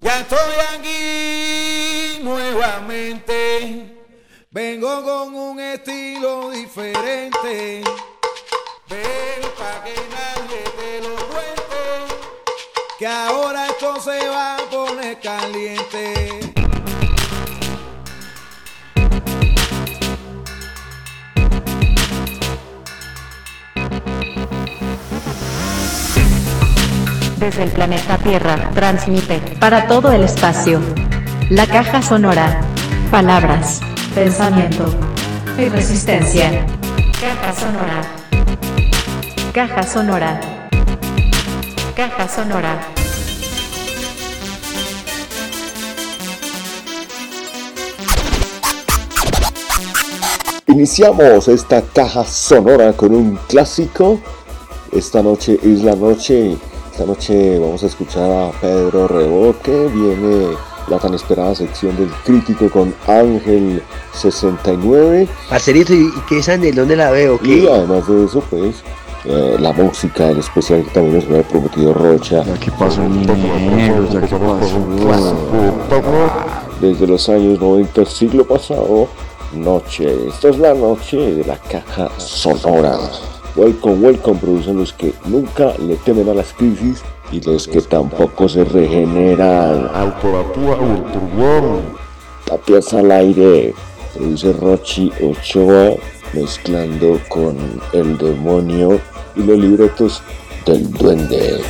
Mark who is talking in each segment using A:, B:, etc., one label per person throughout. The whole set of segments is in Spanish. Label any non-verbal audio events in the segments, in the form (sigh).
A: Ya estoy aquí nuevamente. Vengo con un estilo diferente. Ven pa' que nadie te lo cuente. Que ahora esto se va a poner caliente.
B: Desde el planeta Tierra, transmite para todo el espacio. La caja sonora. Palabras, pensamiento y resistencia. Caja sonora. Caja sonora. Caja sonora.
C: Iniciamos esta caja sonora con un clásico. Esta noche es la noche. Esta noche vamos a escuchar a Pedro Reboque. Viene la tan esperada sección del crítico con Ángel 69.
D: Parcerito, ¿y y qué es Anel? ¿Dónde la veo?
C: Y además de eso, pues, eh, la música, el especial que también nos había prometido Rocha.
E: ¿Qué pasó, mineros? ¿Ya qué pasó?
C: Desde los años 90 del siglo pasado, noche. Esta es la noche de la caja sonora. Welcome, welcome, producen los que nunca le temen a las crisis y los que tampoco se regeneran. Tapias al aire, produce Rochi Ochoa, mezclando con el demonio y los libretos del duende.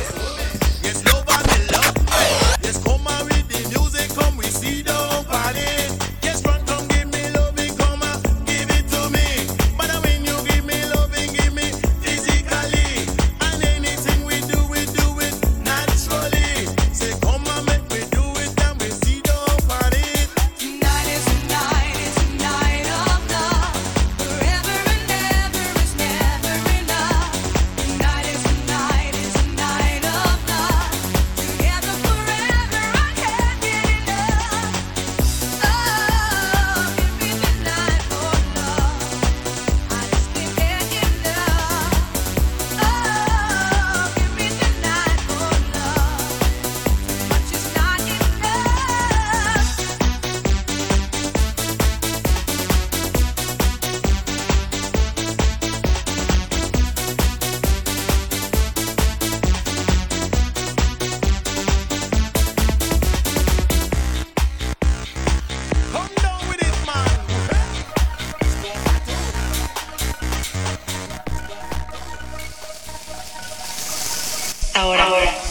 B: Ahora,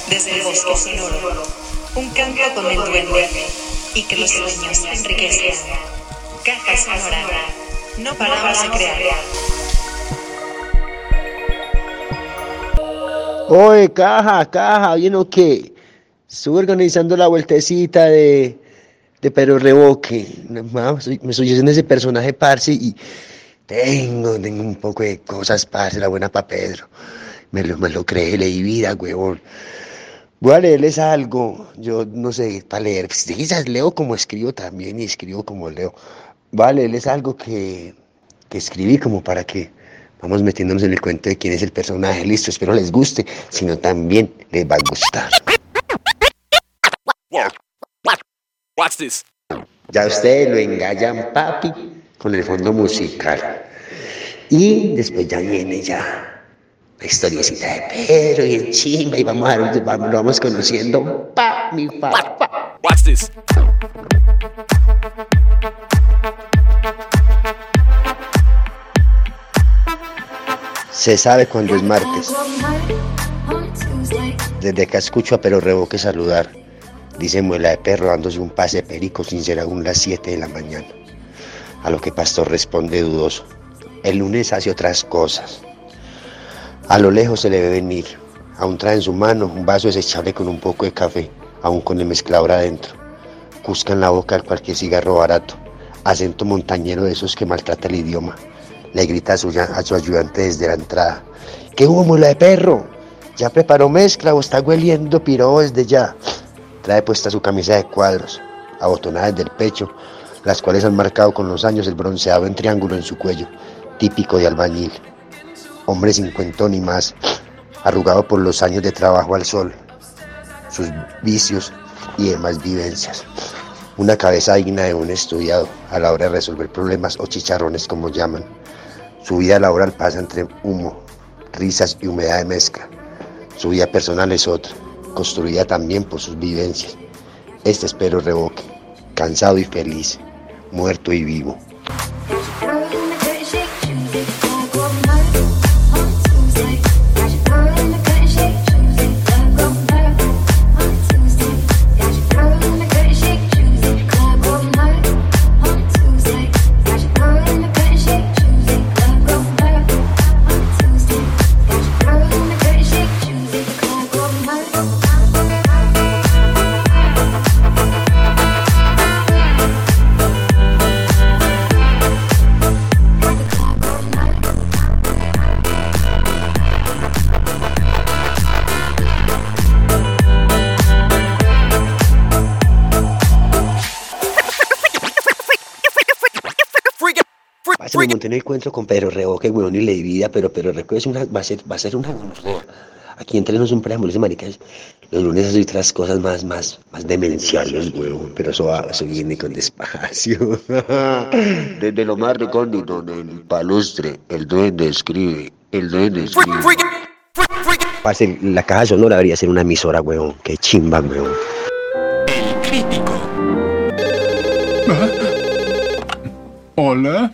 B: desde el bosque sonoro, un canto con el duende y que los sueños enriquezcan. Caja sonora, no paramos de crear.
D: Oye, caja, caja, ¿bien o qué? Estuve organizando la vueltecita de, de Pedro Reboque. Ma, soy- Me estoy haciendo ese personaje, parce, y tengo, tengo un poco de cosas, parce, la buena pa' Pedro. Me lo, me lo creé, leí vida, huevón. Voy a leerles algo, yo no sé, para leer, pues, quizás leo como escribo también y escribo como leo. Voy a leerles algo que, que escribí como para que vamos metiéndonos en el cuento de quién es el personaje. Listo, espero les guste, sino también les va a gustar. Ya ustedes lo engallan, papi, con el fondo musical. Y después ya viene ya la historiecita de Pedro y el chimba y vamos a vamos, lo vamos conociendo, pa, mi pa, pa.
F: Watch this.
D: Se sabe cuando es martes. Desde que escucho a Pero Revoque saludar, dice Muela de Perro dándose un pase perico sin ser aún las 7 de la mañana. A lo que Pastor responde dudoso. El lunes hace otras cosas. A lo lejos se le ve venir. Aún trae en su mano un vaso desechable con un poco de café, aún con el mezclador adentro. Cusca en la boca al cualquier cigarro barato. Acento montañero de esos que maltrata el idioma. Le grita a su, a su ayudante desde la entrada. ¿Qué Muela de Perro? ¿Ya preparó mezcla o está hueliendo piro desde ya? Trae puesta su camisa de cuadros, abotonada desde el pecho, las cuales han marcado con los años el bronceado en triángulo en su cuello, típico de albañil. Hombre cincuentón y más, arrugado por los años de trabajo al sol. Sus vicios y demás vivencias. Una cabeza digna de un estudiado a la hora de resolver problemas o chicharrones como llaman. Su vida laboral pasa entre humo, risas y humedad de mezcla. Su vida personal es otra, construida también por sus vivencias. Este espero revoque, cansado y feliz, muerto y vivo. Monté en el encuentro con Pedro Revoque, weón, y le di vida, pero Pedro Revoque es una, va a ser, va a ser una gonorrea. Aquí entre nos un preámbulo, ese maricas. Los lunes hay otras cosas más, más, más demenciales, weón, pero eso, va, eso viene con despacio. (laughs) Desde lo más recóndito del palustre, el duende escribe, el duende escribe. Parce, la caja sonora debería ser una emisora, weón, qué chimba, weón.
G: Hola.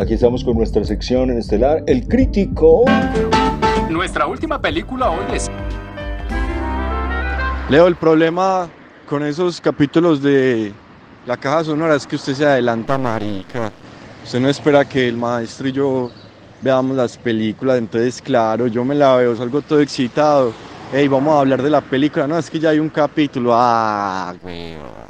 H: Aquí estamos con nuestra sección en estelar, El Crítico.
I: Nuestra última película hoy es
E: Leo, el problema con esos capítulos de la caja sonora es que usted se adelanta, marica. Usted no espera que el maestro y yo veamos las películas, entonces claro, yo me la veo, salgo todo excitado. Ey, vamos a hablar de la película. No, es que ya hay un capítulo. Ah, weón.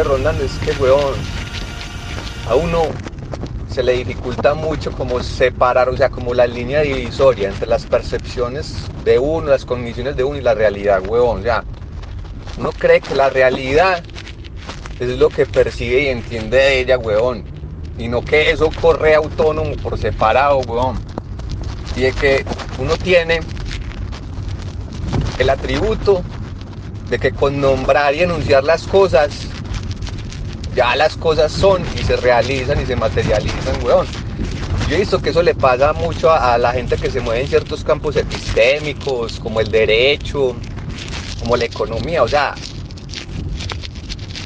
J: Rondando es que, weón, a uno se le dificulta mucho como separar, o sea, como la línea divisoria entre las percepciones de uno, las cogniciones de uno y la realidad, weón. O sea, uno cree que la realidad es lo que percibe y entiende de ella, weón. Y no que eso corre autónomo por separado, weón. Y es que uno tiene el atributo de que con nombrar y enunciar las cosas, ya las cosas son y se realizan y se materializan, weón. Yo he visto que eso le pasa mucho a, la gente que se mueve en ciertos campos epistémicos, como el derecho, como la economía, o sea,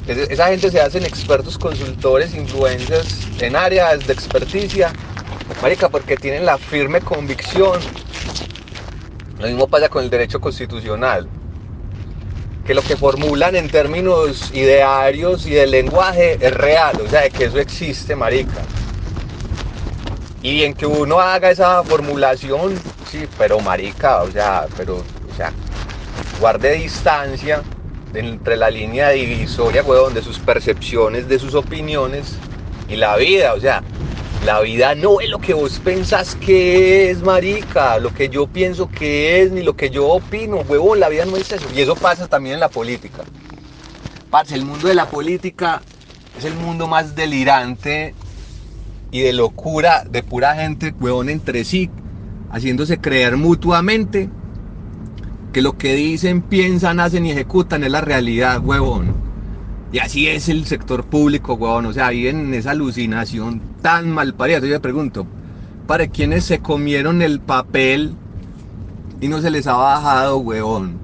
J: es- esa gente se hacen expertos, consultores, influencers en áreas de experticia, marica, porque tienen la firme convicción. Lo mismo pasa con el derecho constitucional que lo que formulan en términos idearios y de lenguaje es real, o sea, de que eso existe, marica. Y en que uno haga esa formulación, sí, pero marica, o sea, pero, o sea, guarde distancia entre la línea divisoria, weón, de sus percepciones, de sus opiniones y la vida, o sea, la vida no es lo que vos pensás que es, marica, lo que yo pienso que es, ni lo que yo opino, huevón, la vida no es eso. Y eso pasa también en la política. Parce, el mundo de la política es el mundo más delirante y de locura de pura gente, huevón, entre sí, haciéndose creer mutuamente que lo que dicen, piensan, hacen y ejecutan es la realidad, huevón. Y así es el sector público, huevón. O sea, viven en esa alucinación tan mal parida. Yo le pregunto, ¿para quiénes se comieron el papel y no se les ha bajado, huevón?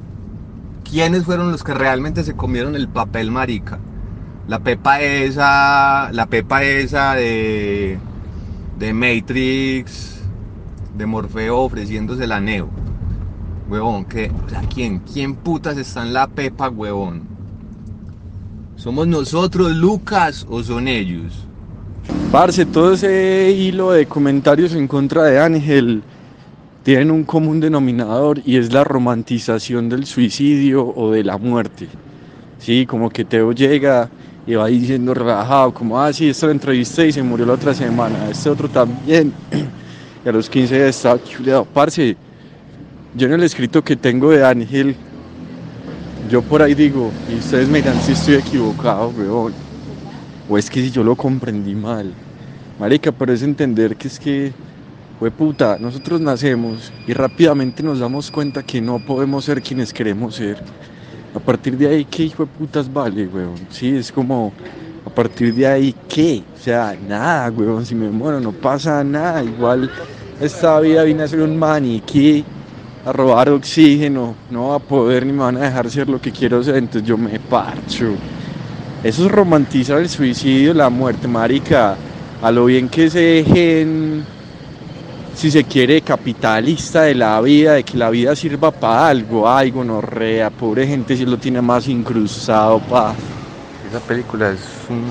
J: ¿Quiénes fueron los que realmente se comieron el papel, marica? La pepa esa, la pepa esa de, de Matrix, de Morfeo ofreciéndose la Neo. Huevón, ¿qué? O sea, ¿quién? ¿Quién putas está en la pepa, huevón? ¿Somos nosotros, Lucas, o son ellos?
E: Parce, todo ese hilo de comentarios en contra de Ángel tienen un común denominador y es la romantización del suicidio o de la muerte. Sí, como que Teo llega y va diciendo relajado, como, ah, sí, esta lo entrevisté y se murió la otra semana, este otro también. (clears throat) y a los 15 ya estaba chuleado. Parce, yo en el escrito que tengo de Ángel, yo por ahí digo, y ustedes me dirán si estoy equivocado, weón. O es que si yo lo comprendí mal. Marica, pero es entender que es que, puta, nosotros nacemos y rápidamente nos damos cuenta que no podemos ser quienes queremos ser. A partir de ahí, ¿qué hijo de putas vale, weón? Sí, es como, a partir de ahí, ¿qué? O sea, nada, weón, si me muero no pasa nada. Igual esta vida vine a ser un maniquí, a robar oxígeno, no va a poder ni me van a dejar ser lo que quiero ser, entonces yo me parcho. Eso es romantizar el suicidio, la muerte, marica. A lo bien que se dejen, si se quiere, capitalista de la vida, de que la vida sirva para algo, ay, gonorrea, pobre gente si lo tiene más incrustado, pa.
J: Esa película es un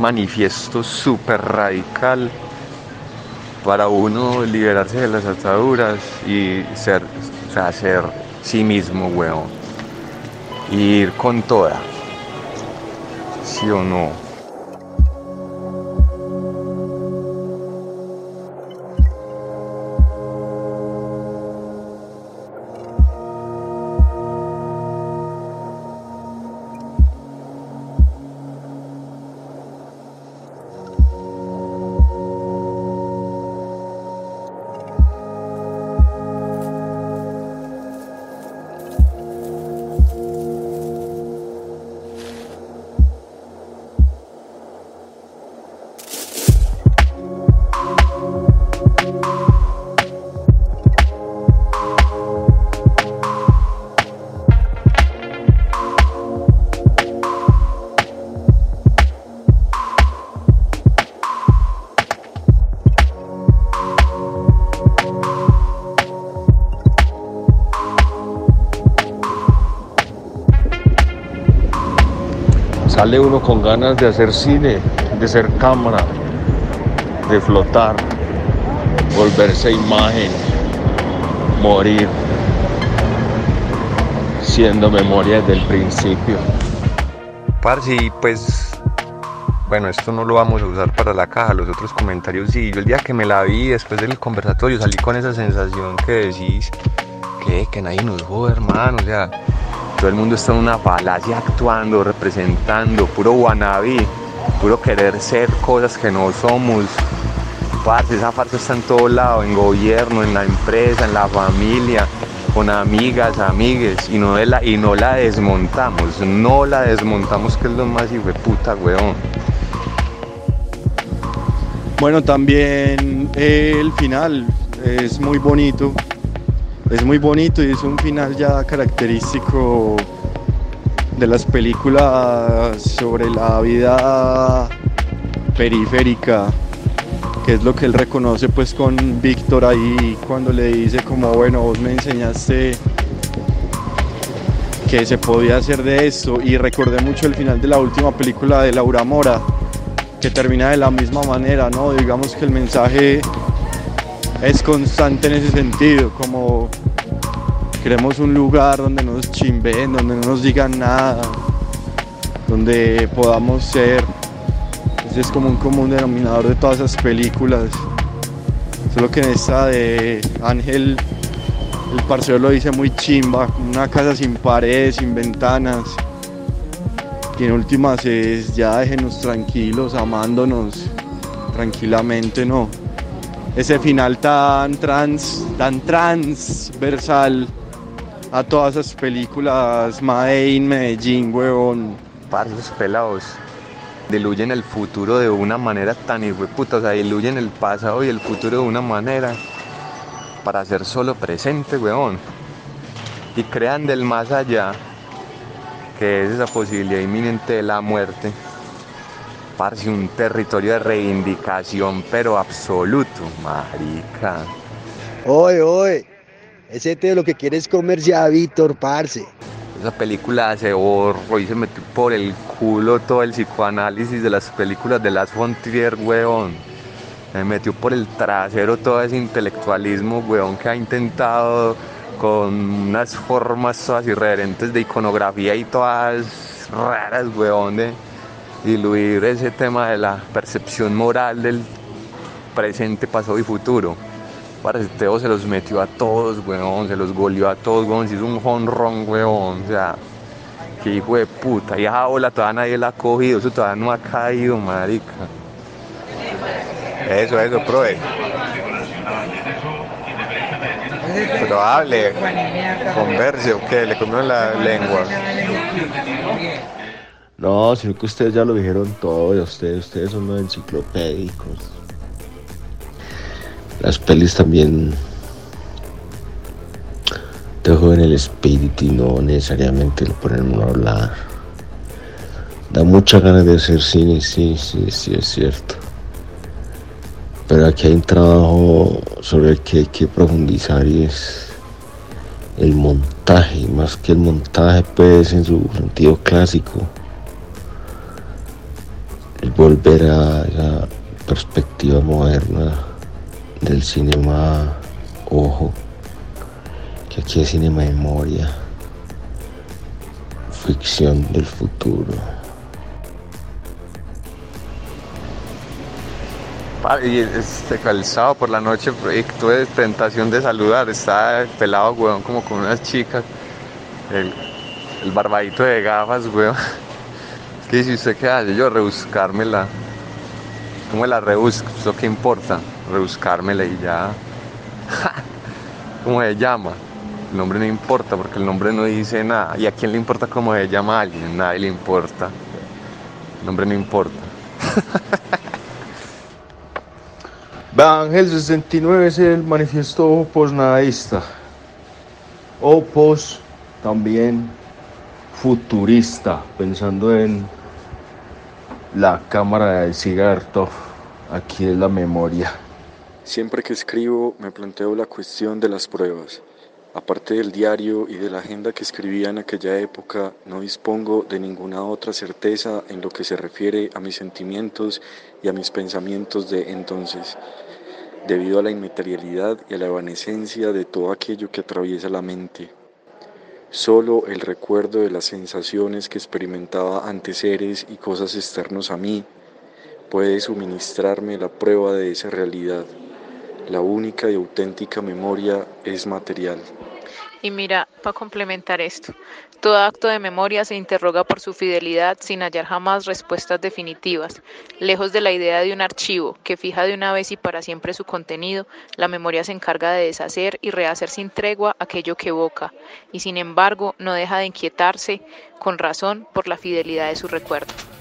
J: manifiesto súper radical para uno liberarse de las ataduras y ser, o sea, ser sí mismo, weón. Y ir con toda. ¿Sí o no?
H: Ganas de hacer cine, de ser cámara, de flotar, volverse imagen, morir, siendo memoria desde el principio.
J: Parce, y pues, bueno, esto no lo vamos a usar para la caja, los otros comentarios sí. Yo el día que me la vi, después del conversatorio, salí con esa sensación que decís, que, que nadie nos jode, hermano, o sea, todo el mundo está en una falacia actuando, representando, puro wannabe, puro querer ser cosas que no somos. Parce, esa farsa está en todo lado, en gobierno, en la empresa, en la familia, con amigas, amigues, y no, la, y no la desmontamos, no la desmontamos, que es lo más puta, weón.
E: Bueno, también el final es muy bonito. Es muy bonito y es un final ya característico de las películas sobre la vida periférica, que es lo que él reconoce pues con Víctor ahí cuando le dice como bueno, vos me enseñaste que se podía hacer de esto y recordé mucho el final de la última película de Laura Mora, que termina de la misma manera, ¿no? Digamos que el mensaje es constante en ese sentido, como queremos un lugar donde no nos chimben, donde no nos digan nada, donde podamos ser. Ese es como un común denominador de todas esas películas. Solo que en esta de Ángel, el parcero lo dice muy chimba, una casa sin paredes, sin ventanas. Y en últimas es ya déjenos tranquilos, amándonos tranquilamente, ¿no? Ese final tan trans, tan transversal a todas esas películas, Main, Medellín, huevón.
J: Parce, esos pelados diluyen el futuro de una manera tan hijueputa, o sea, diluyen el pasado y el futuro de una manera para ser solo presente, weón. Y crean del más allá, que es esa posibilidad inminente de la muerte, parce, un territorio de reivindicación, pero absoluto, marica.
D: Oye, oye, ese te lo que quieres comer ya, Víctor, parce.
J: Esa película se borró y se metió por el culo todo el psicoanálisis de las películas de Las Fontrier, weón. Me metió por el trasero todo ese intelectualismo, weón, que ha intentado con unas formas todas irreverentes de iconografía y todas raras, weón, de diluir ese tema de la percepción moral del presente, pasado y futuro. Parce, Teo se los metió a todos, weón, se los goleó a todos, weón, se hizo un honrón, weón, o sea, qué hijo de puta, y esa bola todavía nadie la ha cogido, eso todavía no ha caído, marica. Eso, eso, profe. Pero hable, converse, o qué, le comió la lengua.
H: No, sino que ustedes ya lo dijeron todo, ustedes, ustedes son los enciclopédicos. Las pelis también te juegan el espíritu y no necesariamente lo ponen a hablar. Da muchas ganas de hacer cine, sí, sí, sí, es cierto. Pero aquí hay un trabajo sobre el que hay que profundizar y es el montaje, más que el montaje, pues en su sentido clásico. El volver a esa perspectiva moderna del cinema ojo, que aquí es cinema memoria, ficción del futuro.
J: Y este, sábado por la noche eh, tuve tentación de saludar, estaba pelado, weón, como con unas chicas. El, el barbadito de gafas, weón. ¿Qué dice usted qué hace? Yo rebuscármela. ¿Cómo la rebusco? ¿Eso qué importa? Rebuscármela y ya. (laughs) ¿Cómo se llama? El nombre no importa porque el nombre no dice nada. ¿Y a quién le importa cómo se llama a alguien? Nadie le importa. El nombre no importa. (laughs)
H: Ángel 69 es el manifiesto posnadaísta. O pos también futurista, pensando en la cámara del cigarro. Aquí es la memoria.
E: Siempre que escribo me planteo la cuestión de las pruebas. Aparte del diario y de la agenda que escribía en aquella época, no dispongo de ninguna otra certeza en lo que se refiere a mis sentimientos y a mis pensamientos de entonces, debido a la inmaterialidad y a la evanescencia de todo aquello que atraviesa la mente. Solo el recuerdo de las sensaciones que experimentaba ante seres y cosas externos a mí puede suministrarme la prueba de esa realidad. La única y auténtica memoria es material.
K: Y mira, para complementar esto, todo acto de memoria se interroga por su fidelidad sin hallar jamás respuestas definitivas. Lejos de la idea de un archivo que fija de una vez y para siempre su contenido, la memoria se encarga de deshacer y rehacer sin tregua aquello que evoca, y sin embargo no deja de inquietarse, con razón, por la fidelidad de su recuerdo.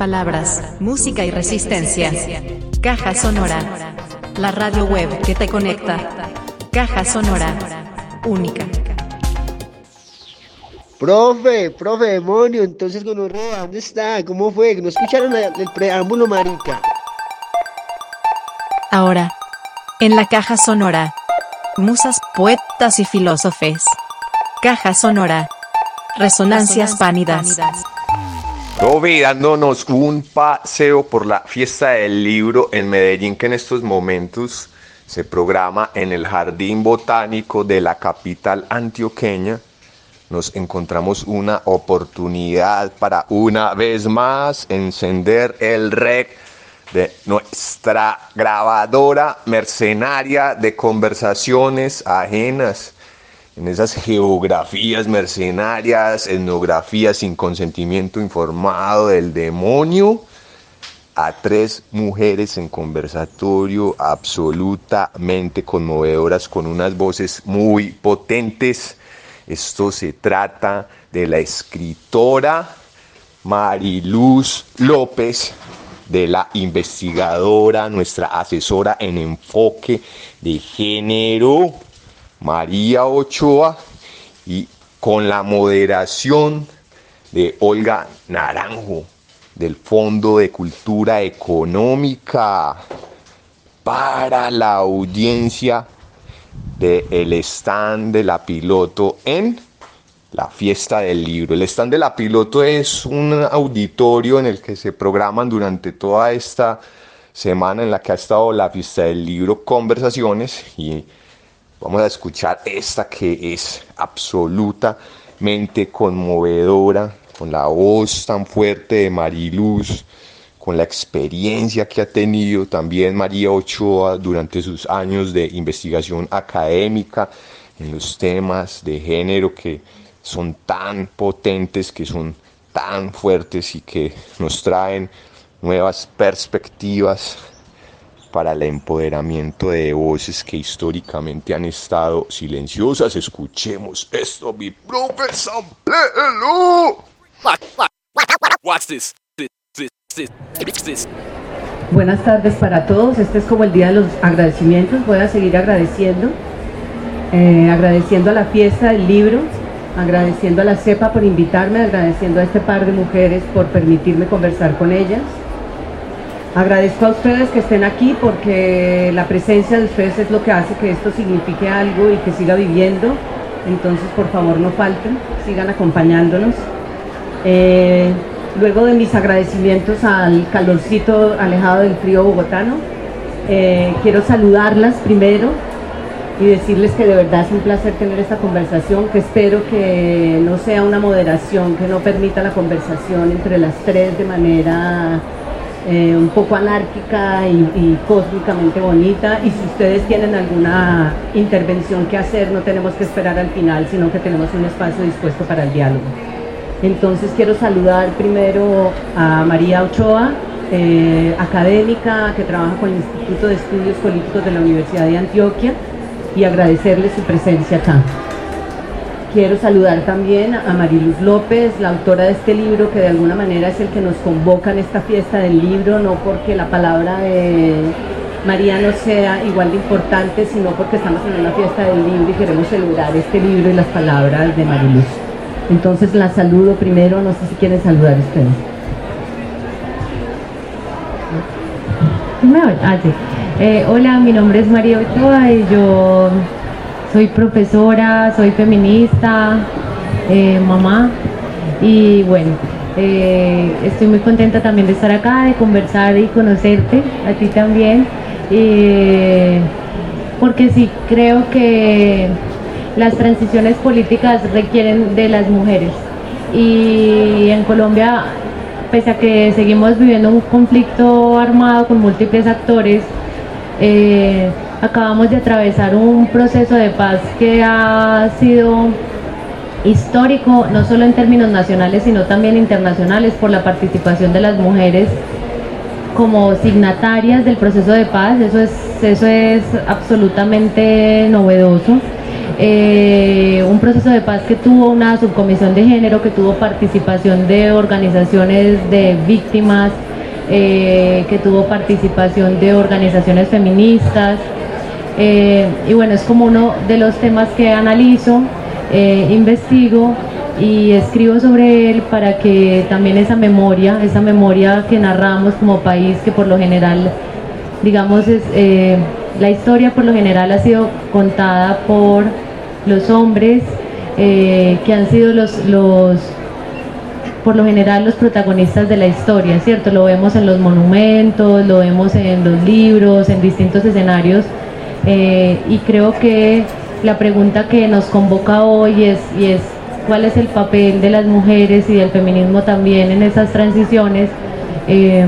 B: Palabras, música y resistencia. Caja Sonora. La radio web que te conecta. Caja Sonora. Única.
L: Profe, profe demonio, entonces gonorrea, ¿dónde está? ¿Cómo fue? ¿No escucharon el preámbulo, marica?
B: Ahora, en la caja sonora. Musas, poetas y filósofes. Caja sonora. Resonancias pánidas.
J: Roby dándonos un paseo por la fiesta del libro en Medellín que en estos momentos se programa en el Jardín Botánico de la capital antioqueña. Nos encontramos una oportunidad para una vez más encender el rec de nuestra grabadora mercenaria de conversaciones ajenas en esas geografías mercenarias, etnografías sin consentimiento informado del demonio, a tres mujeres en conversatorio absolutamente conmovedoras con unas voces muy potentes. Esto se trata de la escritora Mariluz López, de la investigadora, nuestra asesora en enfoque de género, María Ochoa, y con la moderación de Olga Naranjo, del Fondo de Cultura Económica, para la audiencia del stand de la piloto en la fiesta del libro. El stand de la piloto es un auditorio en el que se programan durante toda esta semana en la que ha estado la fiesta del libro conversaciones y vamos a escuchar esta que es absolutamente conmovedora con la voz tan fuerte de Mariluz con la experiencia que ha tenido también María Ochoa durante sus años de investigación académica en los temas de género que son tan potentes, que son tan fuertes y que nos traen nuevas perspectivas para el empoderamiento de voces que históricamente han estado silenciosas. Escuchemos esto, mi profe.
F: Watch this.
M: Buenas tardes para todos. Este es como el día de los agradecimientos. Voy a seguir agradeciendo. eh, agradeciendo a la fiesta del libro, agradeciendo a la CEPA por invitarme, agradeciendo a este par de mujeres por permitirme conversar con ellas. Agradezco a ustedes que estén aquí porque la presencia de ustedes es lo que hace que esto signifique algo y que siga viviendo. Entonces, por favor, no falten, sigan acompañándonos. Eh, luego de mis agradecimientos al calorcito alejado del frío bogotano, eh, quiero saludarlas primero y decirles que de verdad es un placer tener esta conversación, que espero que no sea una moderación, que no permita la conversación entre las tres de manera eh, un poco anárquica y, cósmicamente bonita. Y si ustedes tienen alguna intervención que hacer, no tenemos que esperar al final, sino que tenemos un espacio dispuesto para el diálogo. Entonces quiero saludar primero a María Ochoa, eh, académica que trabaja con el Instituto de Estudios Políticos de la Universidad de Antioquia y agradecerle su presencia acá. Quiero saludar también a Mariluz López, la autora de este libro, que de alguna manera es el que nos convoca en esta fiesta del libro, no porque la palabra de María no sea igual de importante, sino porque estamos en una fiesta del libro y queremos celebrar este libro y las palabras de Mariluz. Entonces la saludo primero, no sé si quieren saludar ustedes.
N: Ah. Eh, hola, mi nombre es María Ochoa y yo soy profesora, soy feminista, eh, mamá. Y bueno, eh, estoy muy contenta también de estar acá, de conversar y conocerte, a ti también, porque sí creo que las transiciones políticas requieren de las mujeres. Y en Colombia pese a que seguimos viviendo un conflicto armado con múltiples actores, eh, acabamos de atravesar un proceso de paz que ha sido histórico, no solo en términos nacionales, sino también internacionales, por la participación de las mujeres como signatarias del proceso de paz, eso es, eso es absolutamente novedoso. eh, un proceso de paz que tuvo una subcomisión de género, que tuvo participación de organizaciones de víctimas, eh, que tuvo participación de organizaciones feministas. Eh, y bueno, es como uno de los temas que analizo, eh, investigo y escribo sobre él para que también esa memoria, esa memoria que narramos como país, que por lo general, digamos, es, eh, la historia por lo general ha sido contada por los hombres, que han sido los, los, por lo general, los protagonistas de la historia, ¿cierto? Lo vemos en los monumentos, lo vemos en los libros, en distintos escenarios, eh, y creo que la pregunta que nos convoca hoy es, y es cuál es el papel de las mujeres y del feminismo también en esas transiciones, eh,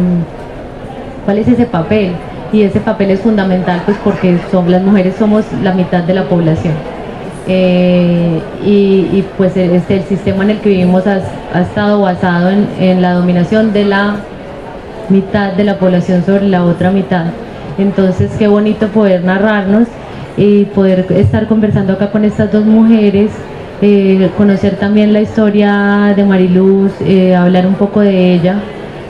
N: cuál es ese papel. Y ese papel es fundamental pues porque son, las mujeres somos la mitad de la población. Eh, y, pues este, el sistema en el que vivimos ha, estado basado en la dominación de la mitad de la población sobre la otra mitad. Entonces, qué bonito poder narrarnos y poder estar conversando acá con estas dos mujeres, eh, conocer también la historia de Mariluz, eh, hablar un poco de ella.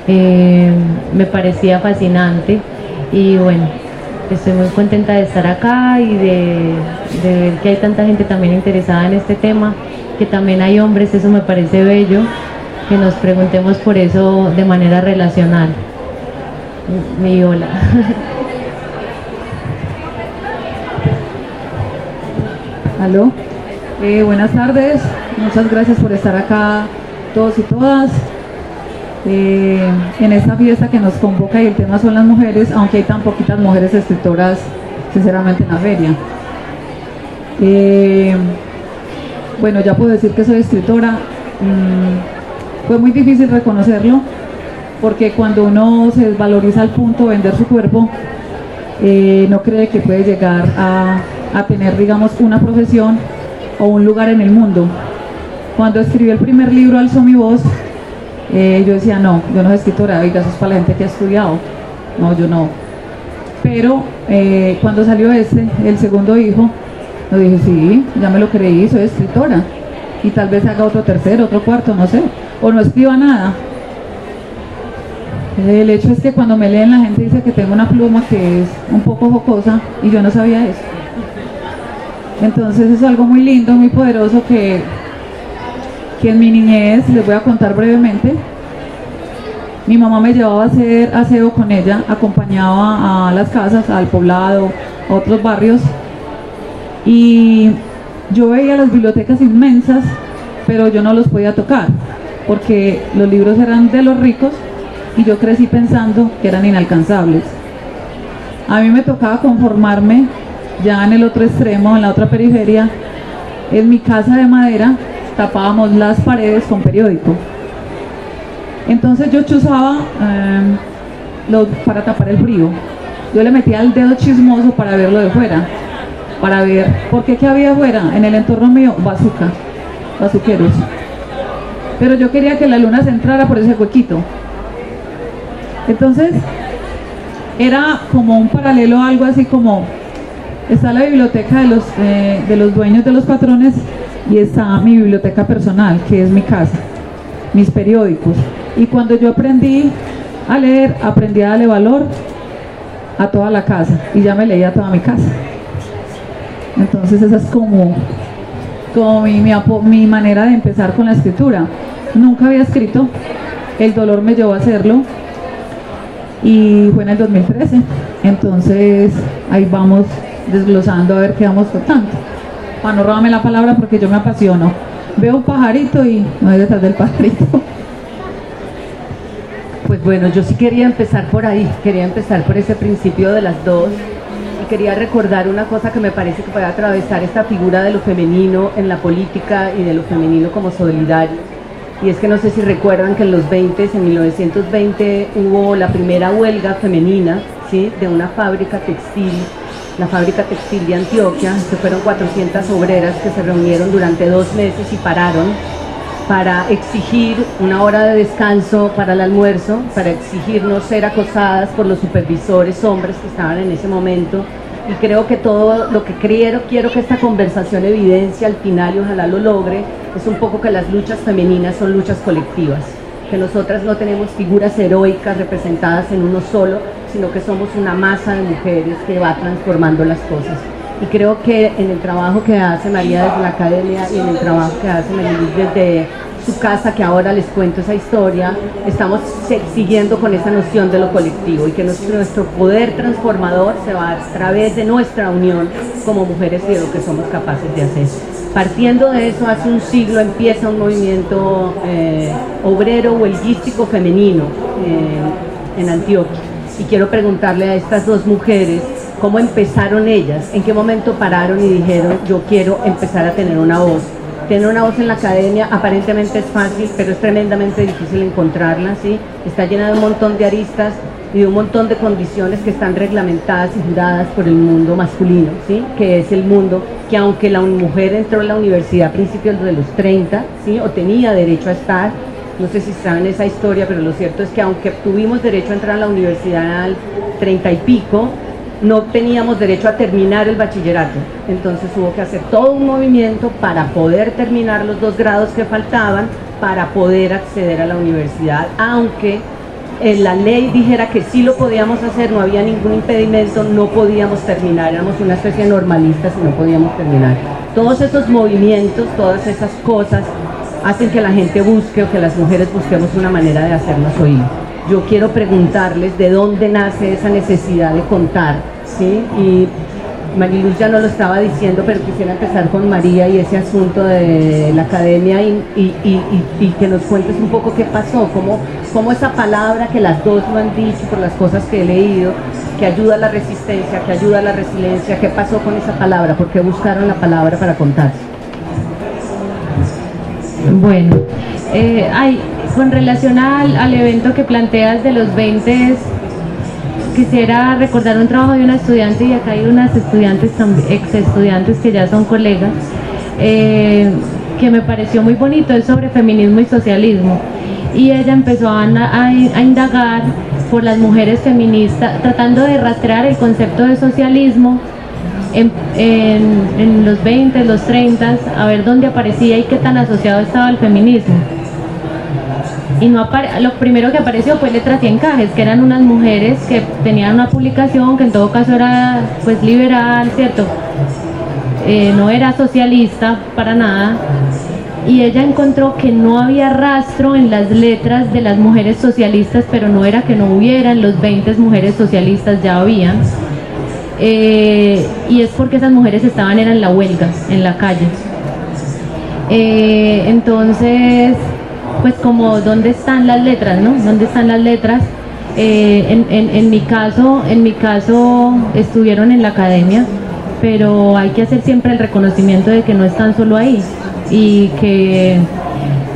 N: Eh, me parecía fascinante y bueno, estoy muy contenta de estar acá y de, de ver que hay tanta gente también interesada en este tema, que también hay hombres, eso me parece bello, que nos preguntemos por eso de manera relacional. Mi hola. (laughs)
O: Aló. Eh, buenas tardes. Muchas gracias por estar acá todos y todas. Eh, en esta fiesta que nos convoca y el tema son las mujeres, aunque hay tan poquitas mujeres escritoras, sinceramente, en la feria. Eh, bueno, ya puedo decir que soy escritora. Mm, fue muy difícil reconocerlo, porque cuando uno se desvaloriza al punto de vender su cuerpo, no cree que puede llegar a, a tener, digamos, una profesión o un lugar en el mundo. Cuando escribí el primer libro, Alzó mi voz, eh, yo decía, no, yo no soy escritora, oiga, eso es para la gente que ha estudiado. No, yo no. Pero eh, cuando salió este, el segundo hijo, yo dije, sí, ya me lo creí, soy escritora. Y tal vez haga otro tercero, otro cuarto, no sé. O no escriba nada. El hecho es que cuando me leen la gente dice que tengo una pluma que es un poco jocosa y yo no sabía eso. Entonces es algo muy lindo, muy poderoso que, que en mi niñez, les voy a contar brevemente, mi mamá me llevaba a hacer aseo con ella, acompañaba a las casas, al poblado, a otros barrios y yo veía las bibliotecas inmensas, pero yo no los podía tocar porque los libros eran de los ricos y yo crecí pensando que eran inalcanzables. A mí me tocaba conformarme ya en el otro extremo, en la otra periferia, en mi casa de madera tapábamos las paredes con periódico. Entonces yo chuzaba lo- para tapar el frío. Yo le metía el dedo chismoso para verlo de fuera, para ver por qué había afuera, en el entorno mío, bazooka, bazuqueros. Pero yo quería que la luna se entrara por ese huequito. Entonces, era como un paralelo, algo así como, está la biblioteca de los, eh, de los dueños de los patrones y está mi biblioteca personal, que es mi casa, mis periódicos. Y cuando yo aprendí a leer, aprendí a darle valor a toda la casa y ya me leía toda mi casa. Entonces esa es como, como mi, mi mi manera de empezar con la escritura. Nunca había escrito, el dolor me llevó a hacerlo y fue en el 2013. Entonces ahí vamos desglosando a ver qué vamos contando. Para no la palabra porque yo me apasiono. Veo un pajarito y no hay detrás del pajarito. (laughs)
M: Pues bueno, yo sí quería empezar por ahí, quería empezar por ese principio de las dos y quería recordar una cosa que me parece que puede atravesar esta figura de lo femenino en la política y de lo femenino como solidario. Y es que no sé si recuerdan que en los 20, en 1920, hubo la primera huelga femenina ¿sí? de una fábrica textil, la fábrica textil de Antioquia, que fueron 400 obreras que se reunieron durante dos meses y pararon para exigir una hora de descanso para el almuerzo, para exigir no ser acosadas por los supervisores hombres que estaban en ese momento, y creo que todo lo que quiero, quiero que esta conversación evidencia al final y ojalá lo logre, es un poco que las luchas femeninas son luchas colectivas, que nosotras no tenemos figuras heroicas representadas en uno solo, sino que somos una masa de mujeres que va transformando las cosas. Y creo que en el trabajo que hace María desde la academia y en el trabajo que hace María desde su casa, que ahora les cuento esa historia, estamos siguiendo con esa noción de lo colectivo y que nuestro poder transformador se va a través de nuestra unión como mujeres y de lo que somos capaces de hacer. Partiendo de eso, hace un siglo empieza un movimiento eh, obrero huelguístico femenino eh, en Antioquia. Y quiero preguntarle a estas dos mujeres cómo empezaron ellas, en qué momento pararon y dijeron yo quiero empezar a tener una voz. Tener una voz en la academia aparentemente es fácil, pero es tremendamente difícil encontrarla, ¿sí? Está llena de un montón de aristas y de un montón de condiciones que están reglamentadas y juradas por el mundo masculino, ¿sí? Que es el mundo que aunque la mujer entró a la universidad a principios de los 30, ¿sí? O tenía derecho a estar, no sé si saben esa historia, pero lo cierto es que aunque tuvimos derecho a entrar a la universidad al 30 y pico, no teníamos derecho a terminar el bachillerato. Entonces hubo que hacer todo un movimiento para poder terminar los dos grados que faltaban, para poder acceder a la universidad, aunque eh, la ley dijera que sí lo podíamos hacer, no había ningún impedimento, no podíamos terminar, éramos una especie de normalistas y no podíamos terminar. Todos esos movimientos, todas esas cosas hacen que la gente busque o que las mujeres busquemos una manera de hacernos oír. Yo quiero preguntarles de dónde nace esa necesidad de contar, ¿sí? Y Mariluz ya no lo estaba diciendo, pero quisiera empezar con María y ese asunto de la academia y, que nos cuentes un poco qué pasó, cómo, cómo esa palabra que las dos lo han dicho por las cosas que he leído, que ayuda a la resistencia, que ayuda a la resiliencia, qué pasó con esa palabra, por qué buscaron la palabra para contarse.
N: Bueno, eh, con relación al, al evento que planteas de los 20, quisiera recordar un trabajo de una estudiante y acá hay unas estudiantes, ex estudiantes que ya son colegas, eh, que me pareció muy bonito, es sobre feminismo y socialismo. Y ella empezó a, a- a indagar por las mujeres feministas, tratando de rastrear el concepto de socialismo en, en- en los 20, los 30, a ver dónde aparecía y qué tan asociado estaba al feminismo. Y no lo primero que apareció fue Letras y Encajes, que eran unas mujeres que tenían una publicación que en todo caso era pues liberal, ¿cierto? Eh, no era socialista para nada. Y ella encontró que no había rastro en las letras de las mujeres socialistas, pero no era que no hubieran, los 20 mujeres socialistas ya habían. Eh, y es porque esas mujeres estaban era en la huelga, en la calle. Eh, entonces, pues como dónde están las letras, ¿no? ¿Dónde están las letras? Eh, en, en- en mi caso, en mi caso estuvieron en la academia, pero hay que hacer siempre el reconocimiento de que no están solo ahí y que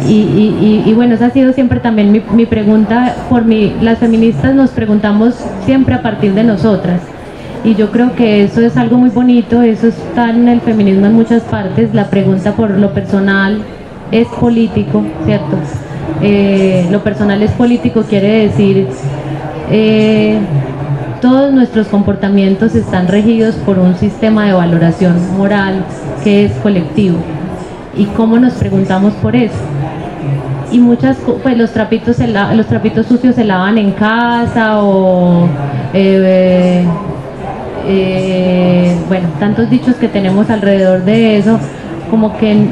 N: y, y- y- y bueno, esa ha sido siempre también mi, mi pregunta por mí. Las feministas nos preguntamos siempre a partir de nosotras. Y yo creo que eso es algo muy bonito, eso está en el feminismo en muchas partes. La pregunta por lo personal es político, ¿cierto? Eh, lo personal es político quiere decir eh, todos nuestros comportamientos están regidos por un sistema de valoración moral que es colectivo. ¿Y cómo nos preguntamos por eso? y muchas pues los trapitos se la- los trapitos sucios se lavan en casa o eh, bueno tantos dichos que tenemos alrededor de eso como que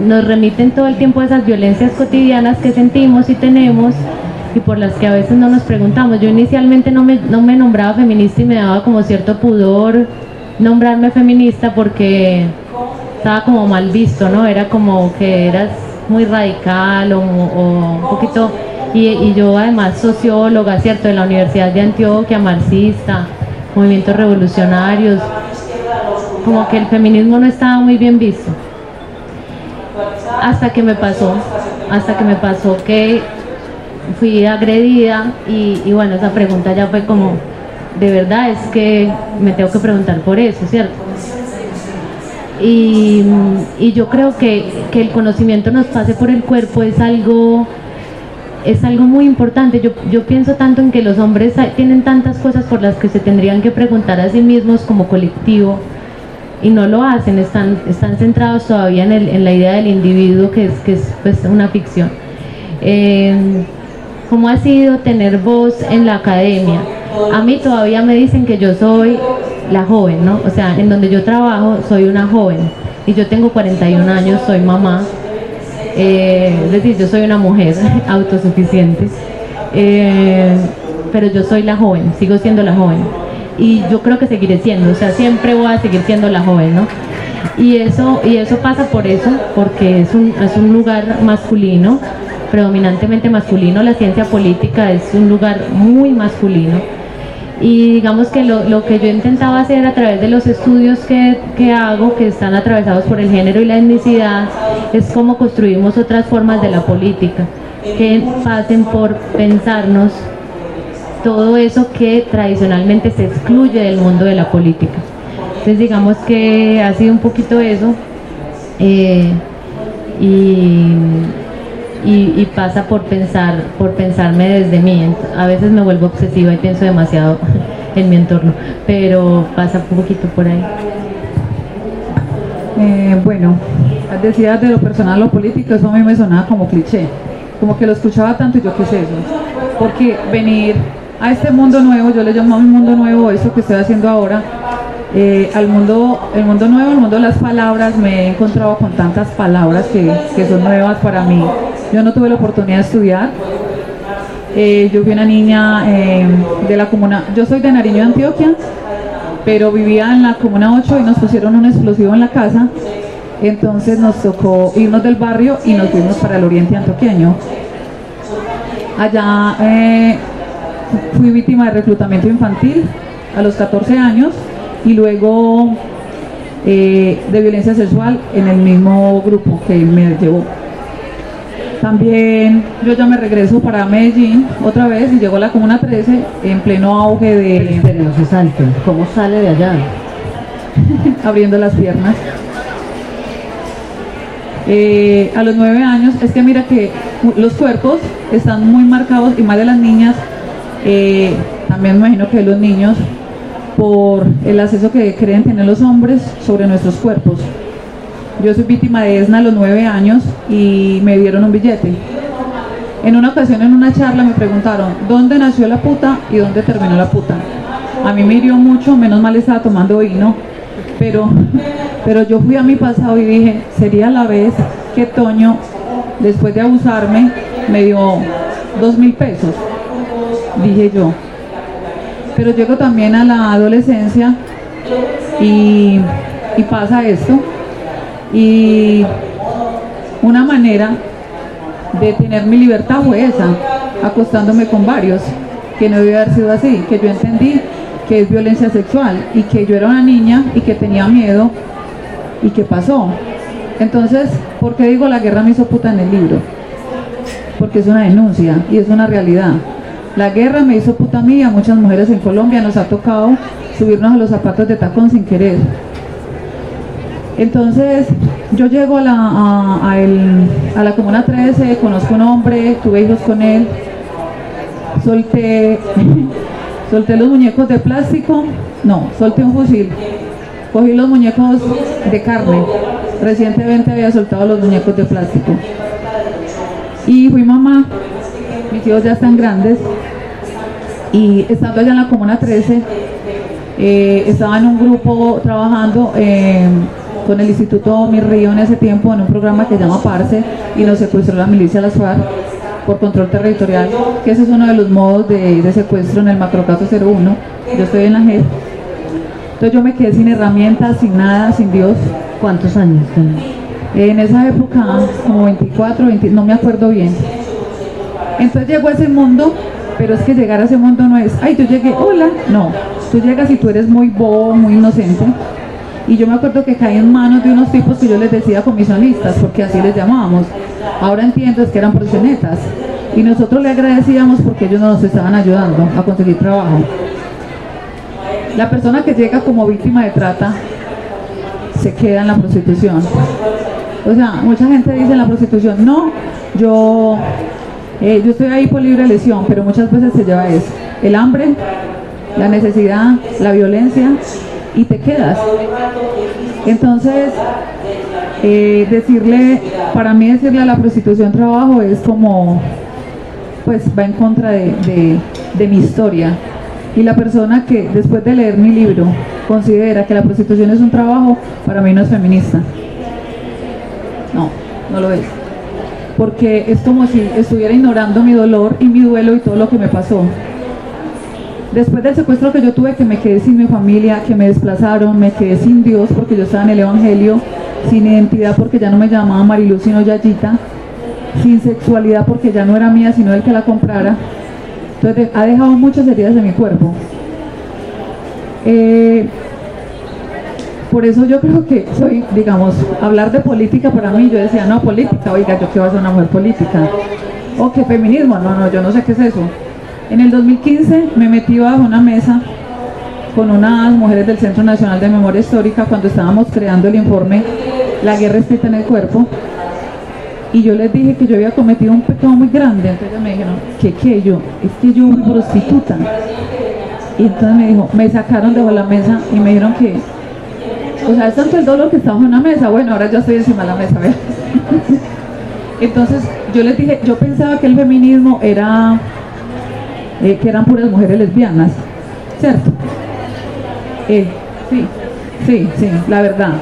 N: nos remiten todo el tiempo esas violencias cotidianas que sentimos y tenemos y por las que a veces no nos preguntamos yo inicialmente no me, no me nombraba feminista y me daba como cierto pudor nombrarme feminista porque estaba como mal visto, ¿no? Era como que eras muy radical o, un poquito, y yo además socióloga, ¿cierto? De la Universidad de Antioquia, marxista, movimientos revolucionarios, como que el feminismo no estaba muy bien visto. Hasta que me pasó, hasta que me pasó que fui agredida y, bueno, esa pregunta ya fue como, de verdad es que me tengo que preguntar por eso, ¿cierto? Y, y yo creo que, que el conocimiento nos pase por el cuerpo es algo es algo muy importante. Yo, yo pienso tanto en que los hombres tienen tantas cosas por las que se tendrían que preguntar a sí mismos como colectivo y no lo hacen, están, están centrados todavía en, el- en la idea del individuo que es, que es pues, una ficción. Eh, ¿Cómo ha sido tener voz en la academia? A mí todavía me dicen que yo soy la joven, ¿no? O sea, en donde yo trabajo soy una joven y yo tengo 41 años, soy mamá, eh, es decir, yo soy una mujer (laughs) autosuficiente, eh, pero yo soy la joven, sigo siendo la joven y yo creo que seguiré siendo, o sea, siempre voy a seguir siendo la joven, ¿no? Y eso, y eso pasa por eso, porque es un, es un lugar masculino, predominantemente masculino, la ciencia política es un lugar muy masculino. Y digamos que lo, lo que yo intentaba hacer a través de los estudios que, que hago, que están atravesados por el género y la etnicidad, es cómo construimos otras formas de la política, que pasen por pensarnos todo eso que tradicionalmente se excluye del mundo de la política. Entonces digamos que ha sido un poquito eso eh, y, pasa por pensar, por pensarme desde mí. A veces me vuelvo obsesiva y pienso demasiado (laughs) en mi entorno, pero pasa un poquito por ahí.
O: Eh, bueno, decías de lo personal lo político, eso a mí me sonaba como cliché, como que lo escuchaba tanto y yo qué es eso, porque venir a este mundo nuevo, yo le llamo mi mundo nuevo, eso que estoy haciendo ahora, eh, al mundo, el mundo nuevo, el mundo de las palabras, me he encontrado con tantas palabras que, que son nuevas para mí. Yo no tuve la oportunidad de estudiar, eh, yo fui una niña eh, de la comuna, yo soy de Nariño, Antioquia, pero vivía en la comuna 8 y nos pusieron un explosivo en la casa, entonces nos tocó irnos del barrio y nos fuimos para el oriente antioqueño. Allá fui víctima de reclutamiento infantil a los 14 años y luego eh, de violencia sexual en el mismo grupo que me llevó. También yo ya me regreso para Medellín otra vez y llego a la Comuna 13 en pleno auge de...
M: Pero no se salte. ¿Cómo sale de allá? (laughs)
O: abriendo las piernas. Eh, a los nueve años, es que mira que los cuerpos están muy marcados y más de las niñas, eh, también me imagino que los niños, por el acceso que creen tener los hombres sobre nuestros cuerpos. Yo soy víctima de ESNA a los nueve años y me dieron un billete. En una ocasión en una charla me preguntaron dónde nació la puta y dónde terminó la puta. A mí me hirió mucho, menos mal estaba tomando vino, pero, pero yo fui a mi pasado y dije, sería la vez que Toño, después de abusarme, me dio dos mil pesos, dije yo. Pero llego también a la adolescencia y, pasa esto. Y una manera de tener mi libertad fue esa, acostándome con varios, que no debe haber sido así, que yo entendí que es violencia sexual y que yo era una niña y que tenía miedo y que pasó. Entonces, ¿por qué digo la guerra me hizo puta en el libro? Porque es una denuncia y es una realidad. La guerra me hizo puta a mí y a muchas mujeres en Colombia nos ha tocado subirnos a los zapatos de tacón sin querer. Entonces, yo llego a la, a, a el- a la Comuna 13, conozco un hombre, tuve hijos con él, solté, (laughs) solté los muñecos de plástico, no, solté un fusil, cogí los muñecos de carne, recientemente había soltado los muñecos de plástico. Y fui mamá, mis hijos ya están grandes, y estando allá en la Comuna 13, eh, estaba en un grupo trabajando eh, con el Instituto Mi Río en ese tiempo en un programa que se llama Parse y nos secuestró la milicia Las FARC por control territorial, que ese es uno de los modos de, de secuestro en el macrocaso 01. Yo estoy en la JEP. Entonces yo me quedé sin herramientas, sin nada, sin Dios.
M: ¿Cuántos años?
O: En esa época, como 24, 20, no me acuerdo bien. Entonces llegó a ese mundo, pero es que llegar a ese mundo no es, ay, yo llegué, hola. No, tú llegas y tú eres muy bobo, muy inocente. Y yo me acuerdo que caí en manos de unos tipos que yo les decía comisionistas, porque así les llamábamos. Ahora entiendo es que eran proxenetas. Y nosotros le agradecíamos porque ellos nos estaban ayudando a conseguir trabajo. La persona que llega como víctima de trata se queda en la prostitución. O sea, mucha gente dice en la prostitución, no, yo Eh, yo estoy ahí por libre elección, pero muchas veces se lleva eso. El hambre, la necesidad, la violencia y te quedas. Entonces, eh, decirle, para mí decirle a la prostitución trabajo es como, pues va en contra de- de mi historia. Y la persona que después de leer mi libro considera que la prostitución es un trabajo, para mí no es feminista. No, no lo es. Porque es como si estuviera ignorando mi dolor y mi duelo y todo lo que me pasó. Después del secuestro que yo tuve, que me quedé sin mi familia, que me desplazaron, me quedé sin Dios porque yo estaba en el Evangelio, sin identidad porque ya no me llamaba Mariluz sino Yayita, sin sexualidad porque ya no era mía sino el que la comprara. Entonces de- ha dejado muchas heridas en mi cuerpo. Eh, por eso yo creo que soy, digamos, hablar de política para mí, yo decía, no, política, oiga, yo qué voy a ser una mujer política. O que feminismo, no, no, yo no sé qué es eso. En el 2015 me metí bajo una mesa con unas mujeres del Centro Nacional de Memoria Histórica cuando estábamos creando el informe La guerra escrita en el cuerpo. Y yo les dije que yo había cometido un pecado muy grande. Entonces me dijeron, ¿qué qué? Yo, es que yo fui prostituta. Y entonces me dijo, me sacaron de la mesa y me dijeron que, o sea, es tanto el dolor que estaba en una mesa. Bueno, ahora yo estoy encima de la mesa, ¿verdad? (laughs) Entonces yo les dije, yo pensaba que el feminismo era, eh, que eran puras mujeres lesbianas, ¿cierto? Eh, sí, sí, sí, la verdad,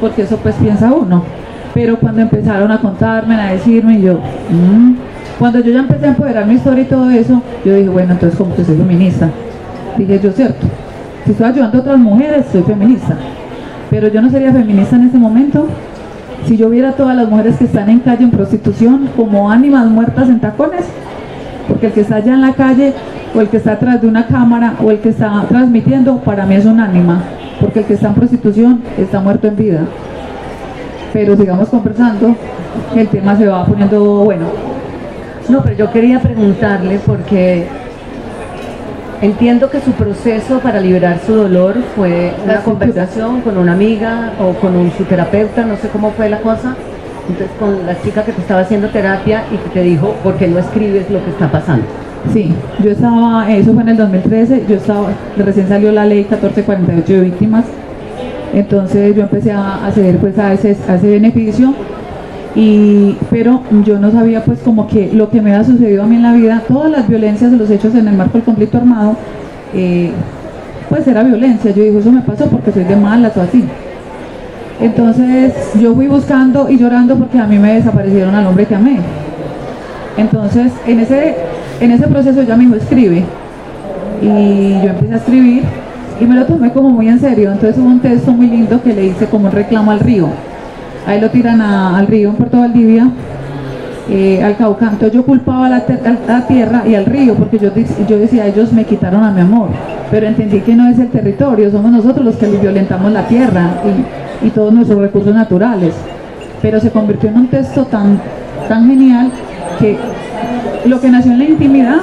O: porque eso pues piensa uno. Pero cuando empezaron a contarme, a decirme, yo, mm, cuando yo ya empecé a empoderar mi historia y todo eso, yo dije, bueno, entonces como que soy feminista. Dije yo, cierto, si estoy ayudando a otras mujeres, soy feminista. Pero yo no sería feminista en este momento si yo viera a todas las mujeres que están en calle en prostitución como ánimas muertas en tacones. Porque el que está allá en la calle, o el que está atrás de una cámara, o el que está transmitiendo, para mí es un ánima. Porque el que está en prostitución está muerto en vida. Pero sigamos conversando, el tema se va poniendo bueno.
M: No, pero yo quería preguntarle porque entiendo que su proceso para liberar su dolor fue una conversación con una amiga o con un su terapeuta, no sé cómo fue la cosa. Entonces con la chica que te estaba haciendo terapia y que te dijo, ¿por qué no escribes lo que está pasando?
O: Sí, yo estaba, eso fue en el 2013, yo estaba, recién salió la ley 1448 de víctimas, entonces yo empecé a acceder pues a ese, a ese beneficio, y, pero yo no sabía pues como que lo que me había sucedido a mí en la vida, todas las violencias los hechos en el marco del conflicto armado, eh, pues era violencia, yo digo eso me pasó porque soy de malas o así. Entonces yo fui buscando y llorando porque a mí me desaparecieron al hombre que amé. Entonces en ese, en ese proceso ella me dijo escribe y yo empecé a escribir y me lo tomé como muy en serio. Entonces hubo un texto muy lindo que le hice como un reclamo al río. Ahí lo tiran al río en Puerto Valdivia, eh, al Cauca. Entonces yo culpaba a la, tierra y al río porque yo, yo decía ellos me quitaron a mi amor. Pero entendí que no es el territorio, somos nosotros los que violentamos la tierra y, y todos nuestros recursos naturales. Pero se convirtió en un texto tan, tan genial que lo que nació en la intimidad,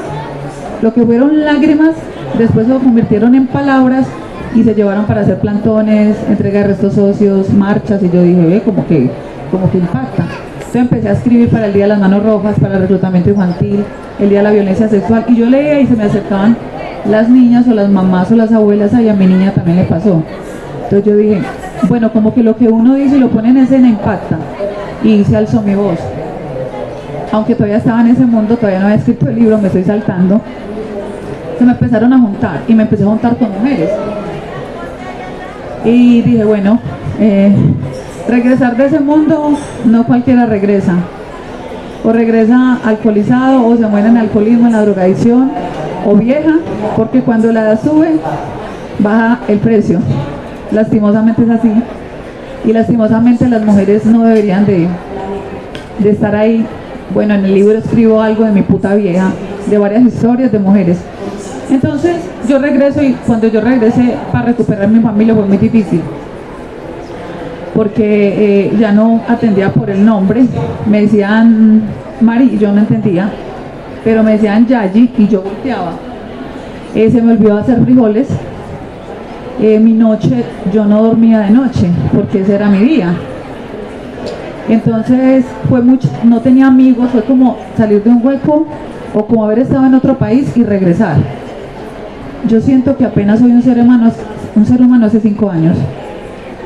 O: lo que fueron lágrimas, después se convirtieron en palabras y se llevaron para hacer plantones, entrega de restos socios, marchas y yo dije, ve, como que, como que impacta. Entonces empecé a escribir para el Día de las Manos Rojas, para el reclutamiento infantil, el Día de la Violencia Sexual y yo leía y se me acercaban las niñas o las mamás o las abuelas, y a mi niña también le pasó. Entonces yo dije, bueno, como que lo que uno dice y lo pone en escena impacta y se alzó mi voz aunque todavía estaba en ese mundo, todavía no había escrito el libro, me estoy saltando, se me empezaron a juntar y me empecé a juntar con mujeres. Y dije, bueno, eh, regresar de ese mundo no cualquiera regresa. O regresa alcoholizado o se muere en alcoholismo, en la drogadicción, o vieja, porque cuando la edad sube, baja el precio. Lastimosamente es así. Y lastimosamente las mujeres no deberían de, de estar ahí. Bueno, en el libro escribo algo de mi puta vieja, de varias historias de mujeres. Entonces yo regreso y cuando yo regresé para recuperar mi familia fue muy difícil. Porque eh, ya no atendía por el nombre, me decían Mari y yo no entendía, pero me decían Yayi y yo volteaba. Eh, se me olvidó hacer frijoles. Eh, mi noche, yo no dormía de noche porque ese era mi día. Entonces fue mucho, no tenía amigos, fue como salir de un hueco o como haber estado en otro país y regresar. Yo siento que apenas soy un ser humano, un ser humano hace cinco años,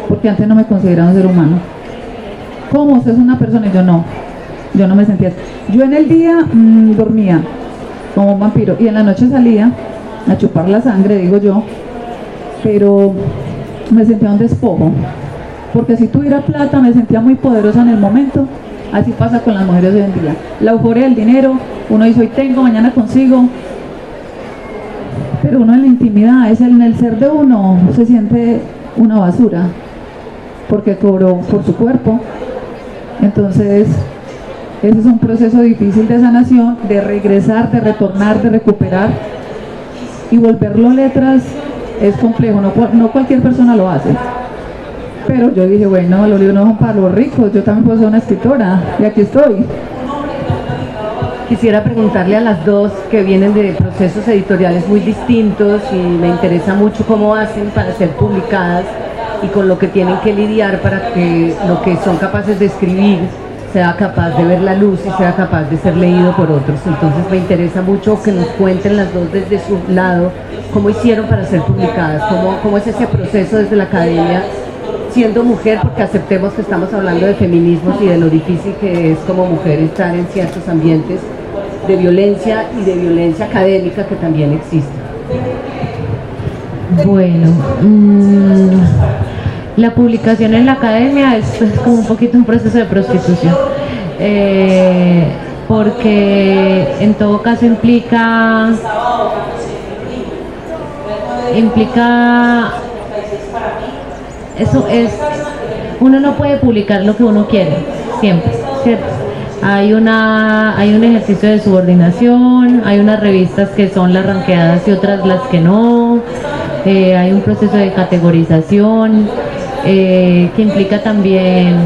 O: porque antes no me consideraba un ser humano. ¿Cómo usted es una persona? Y yo no, yo no me sentía. Yo en el día mm, dormía como un vampiro y en la noche salía a chupar la sangre, digo yo, pero me sentía un despojo, porque si tuviera plata me sentía muy poderosa en el momento, así pasa con las mujeres hoy en día. La euforia del dinero, uno dice hoy tengo, mañana consigo, pero uno en la intimidad, es en el ser de uno, se siente una basura, porque cobró por su cuerpo. Entonces, ese es un proceso difícil de sanación, de regresar, de retornar, de recuperar y volverlo letras es complejo, no, no cualquier persona lo hace. Pero yo dije, bueno, los libros no son para los ricos, yo también puedo ser una escritora y aquí estoy.
M: Quisiera preguntarle a las dos que vienen de procesos editoriales muy distintos y me interesa mucho cómo hacen para ser publicadas y con lo que tienen que lidiar para que lo que son capaces de escribir sea capaz de ver la luz y sea capaz de ser leído por otros. Entonces me interesa mucho que nos cuenten las dos desde su lado cómo hicieron para ser publicadas, cómo, cómo es ese proceso desde la academia siendo mujer, porque aceptemos que estamos hablando de feminismos y de lo difícil que es como mujer estar en ciertos ambientes de violencia y de violencia académica que también existe.
N: Bueno, mm, la publicación en la academia es, es como un poquito un proceso de prostitución, eh, porque en todo caso implica implica eso es uno no puede publicar lo que uno quiere siempre, ¿cierto? Hay una hay un ejercicio de subordinación, hay unas revistas que son las ranqueadas y otras las que no, eh, hay un proceso de categorización eh, que implica también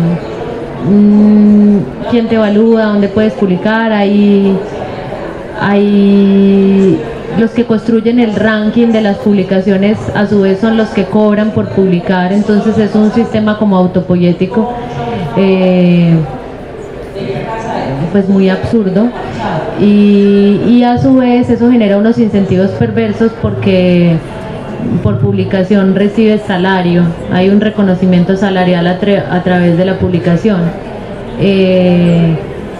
N: mm, quién te evalúa, dónde puedes publicar, hay hay los que construyen el ranking de las publicaciones a su vez son los que cobran por publicar, entonces es un sistema como autopoyético, eh, pues muy absurdo. Y, y a su vez eso genera unos incentivos perversos porque por publicación recibes salario, hay un reconocimiento salarial a, a través de la publicación. Eh,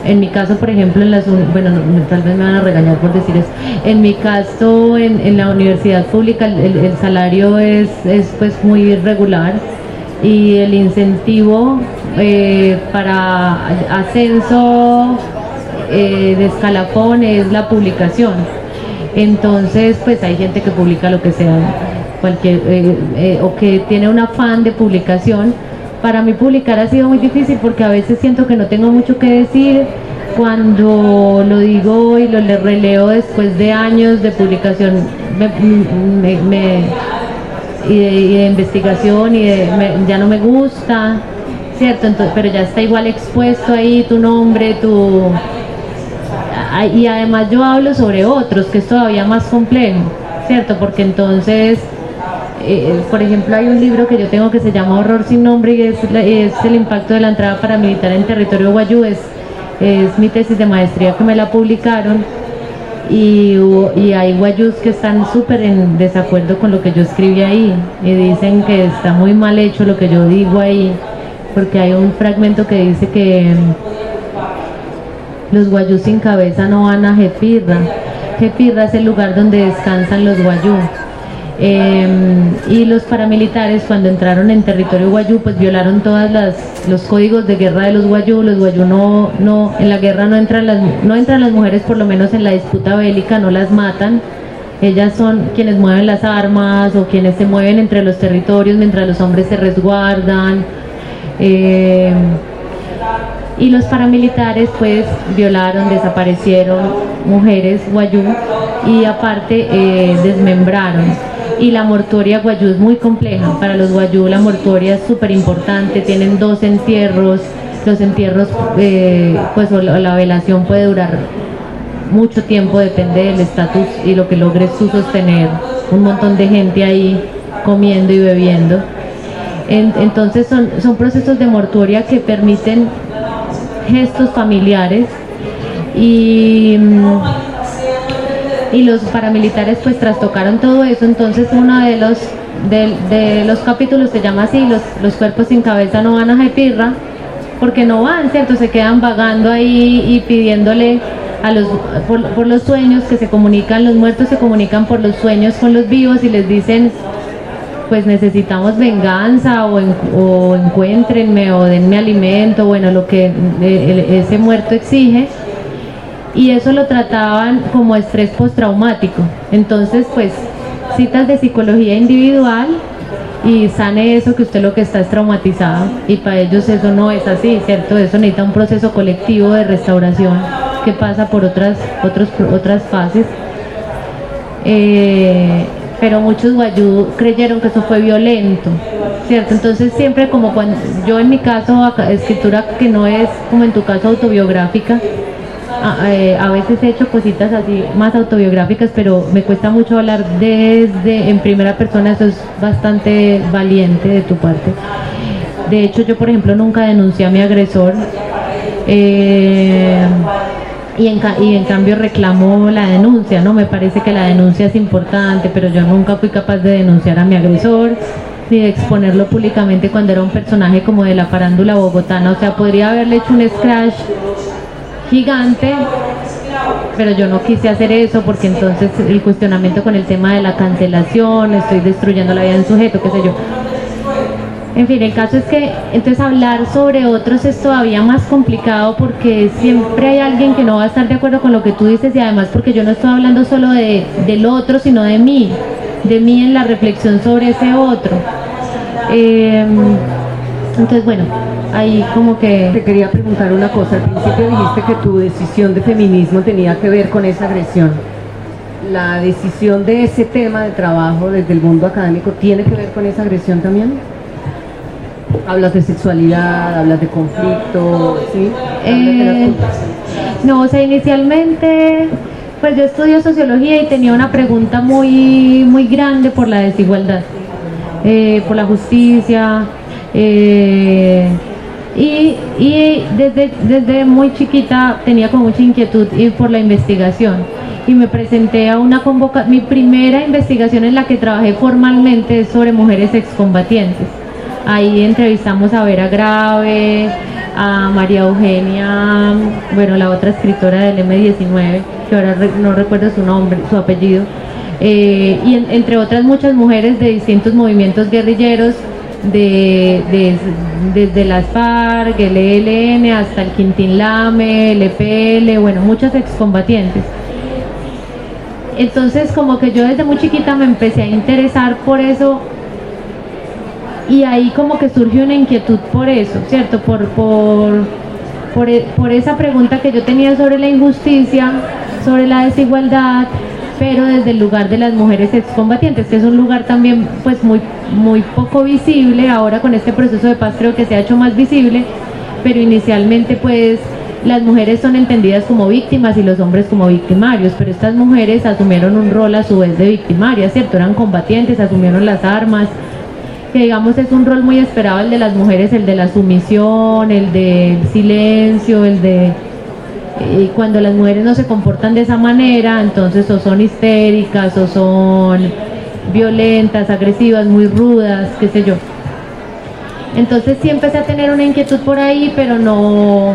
N: en mi caso, por ejemplo, en las bueno, no, no, tal vez me van a regañar por decir eso. En mi caso, en, en la universidad pública, el- el salario es, es pues muy irregular y el incentivo eh, para ascenso eh, de escalafón es la publicación. Entonces, pues hay gente que publica lo que sea, cualquier, eh, eh, o que tiene un afán de publicación. Para mí publicar ha sido muy difícil porque a veces siento que no tengo mucho que decir. Cuando lo digo y lo le releo después de años de publicación, me, me- me- y, de, y de investigación y de- me- ya no me gusta, ¿cierto? Entonces, pero ya está igual expuesto ahí tu nombre, tu, y además yo hablo sobre otros, que es todavía más complejo, ¿cierto? Porque entonces, eh, por ejemplo, hay un libro que yo tengo que se llama Horror sin nombre y es, es el impacto de la entrada paramilitar en territorio guayú, es, es mi tesis de maestría que me la publicaron y, y hay guayús que están súper en desacuerdo con lo que yo escribí ahí y dicen que está muy mal hecho lo que yo digo ahí, porque hay un fragmento que dice que los guayús sin cabeza no van a Jepirra. Jepirra es el lugar donde descansan los guayú. Eh, y los paramilitares cuando entraron en territorio guayú pues violaron todas las los códigos de guerra de los guayú. Los guayú no no en la guerra no entran las no entran las mujeres por lo menos en la disputa bélica no las matan. Ellas son quienes mueven las armas o quienes se mueven entre los territorios mientras los hombres se resguardan. Eh, y los paramilitares pues violaron, desaparecieron mujeres guayú y aparte eh, desmembraron. Y la mortoria guayú es muy compleja. Para los guayú la mortoria es súper importante, tienen dos entierros, los entierros eh, pues la, la velación puede durar mucho tiempo, depende del estatus y lo que logres tú sostener. Un montón de gente ahí comiendo y bebiendo. En- entonces son, son procesos de mortuoria que permiten gestos familiares y, mm, y los paramilitares pues trastocaron todo eso, entonces uno de los, de, de los capítulos se llama así, los, los cuerpos sin cabeza no van a Jaipirra, porque no van, ¿cierto? Se quedan vagando ahí y pidiéndole a los, por, los sueños que se comunican, los muertos se comunican por los sueños con los vivos y les dicen, pues necesitamos venganza o, o encuéntrenme o denme alimento, bueno, lo que eh, ese muerto exige. Y eso lo trataban como estrés postraumático. Entonces, pues, citas de psicología individual y sane eso que usted lo que está es traumatizado. Y para ellos eso no es así, ¿cierto? Eso necesita un proceso colectivo de restauración que pasa por otras, otros, otras fases. Eh, pero muchos guayú creyeron que eso fue violento, ¿cierto? Entonces siempre como cuando yo en mi caso, escritura que no es como en tu caso autobiográfica, a, eh, a veces he hecho cositas así más autobiográficas, pero me cuesta mucho hablar desde en primera persona, eso es bastante valiente de tu parte. De hecho, yo por ejemplo nunca denuncié a mi agresor. eh, y en, y en cambio reclamó la denuncia, ¿no? Me parece que la denuncia es importante, pero yo nunca fui capaz de denunciar a mi agresor ni de exponerlo públicamente cuando era un personaje como de la farándula bogotana. O sea, podría haberle hecho un scratch gigante, pero yo no quise hacer eso porque entonces el cuestionamiento con el tema de la cancelación, estoy destruyendo la vida del sujeto, qué sé yo. En fin, el caso es que entonces hablar sobre otros es todavía más complicado porque siempre hay alguien que no va a estar de acuerdo con lo que tú dices y además porque yo no estoy hablando solo de, del otro, sino de mí, de mí en la reflexión sobre ese otro. Eh, entonces, bueno, ahí como que...
M: Te quería preguntar una cosa. Al principio dijiste que tu decisión de feminismo tenía que ver con esa agresión. ¿La decisión de ese tema de trabajo desde el mundo académico tiene que ver con esa agresión también? Hablas de sexualidad, hablas de conflicto, ¿sí?
N: Eh, no, o sea, inicialmente, pues yo estudio sociología y tenía una pregunta muy, muy grande por la desigualdad, eh, por la justicia. eh, y y desde, desde muy chiquita tenía como mucha inquietud ir por la investigación. Y me presenté a una convoca mi primera investigación en la que trabajé formalmente es sobre mujeres excombatientes. Ahí entrevistamos a Vera Grave, a María Eugenia, bueno, la otra escritora del M19, que ahora no recuerdo su nombre, su apellido, eh, y en- entre otras muchas mujeres de distintos movimientos guerrilleros, de, de- desde las FARC, el ELN, hasta el Quintín Lame, el EPL, bueno, muchas excombatientes. Entonces como que yo desde muy chiquita me empecé a interesar por eso y ahí como que surgió una inquietud por eso, ¿cierto? Por, por, por, por esa pregunta que yo tenía sobre la injusticia, sobre la desigualdad, pero desde el lugar de las mujeres excombatientes, que es un lugar también pues muy, muy poco visible, ahora con este proceso de paz creo que se ha hecho más visible, pero inicialmente pues las mujeres son entendidas como víctimas y los hombres como victimarios, pero estas mujeres asumieron un rol a su vez de victimarias, ¿cierto? Eran combatientes, asumieron las armas, que digamos es un rol muy esperado el de las mujeres, el de la sumisión, el del silencio, el de y cuando las mujeres no se comportan de esa manera, entonces o son histéricas o son violentas, agresivas, muy rudas, qué sé yo. Entonces sí empecé a tener una inquietud por ahí, pero no,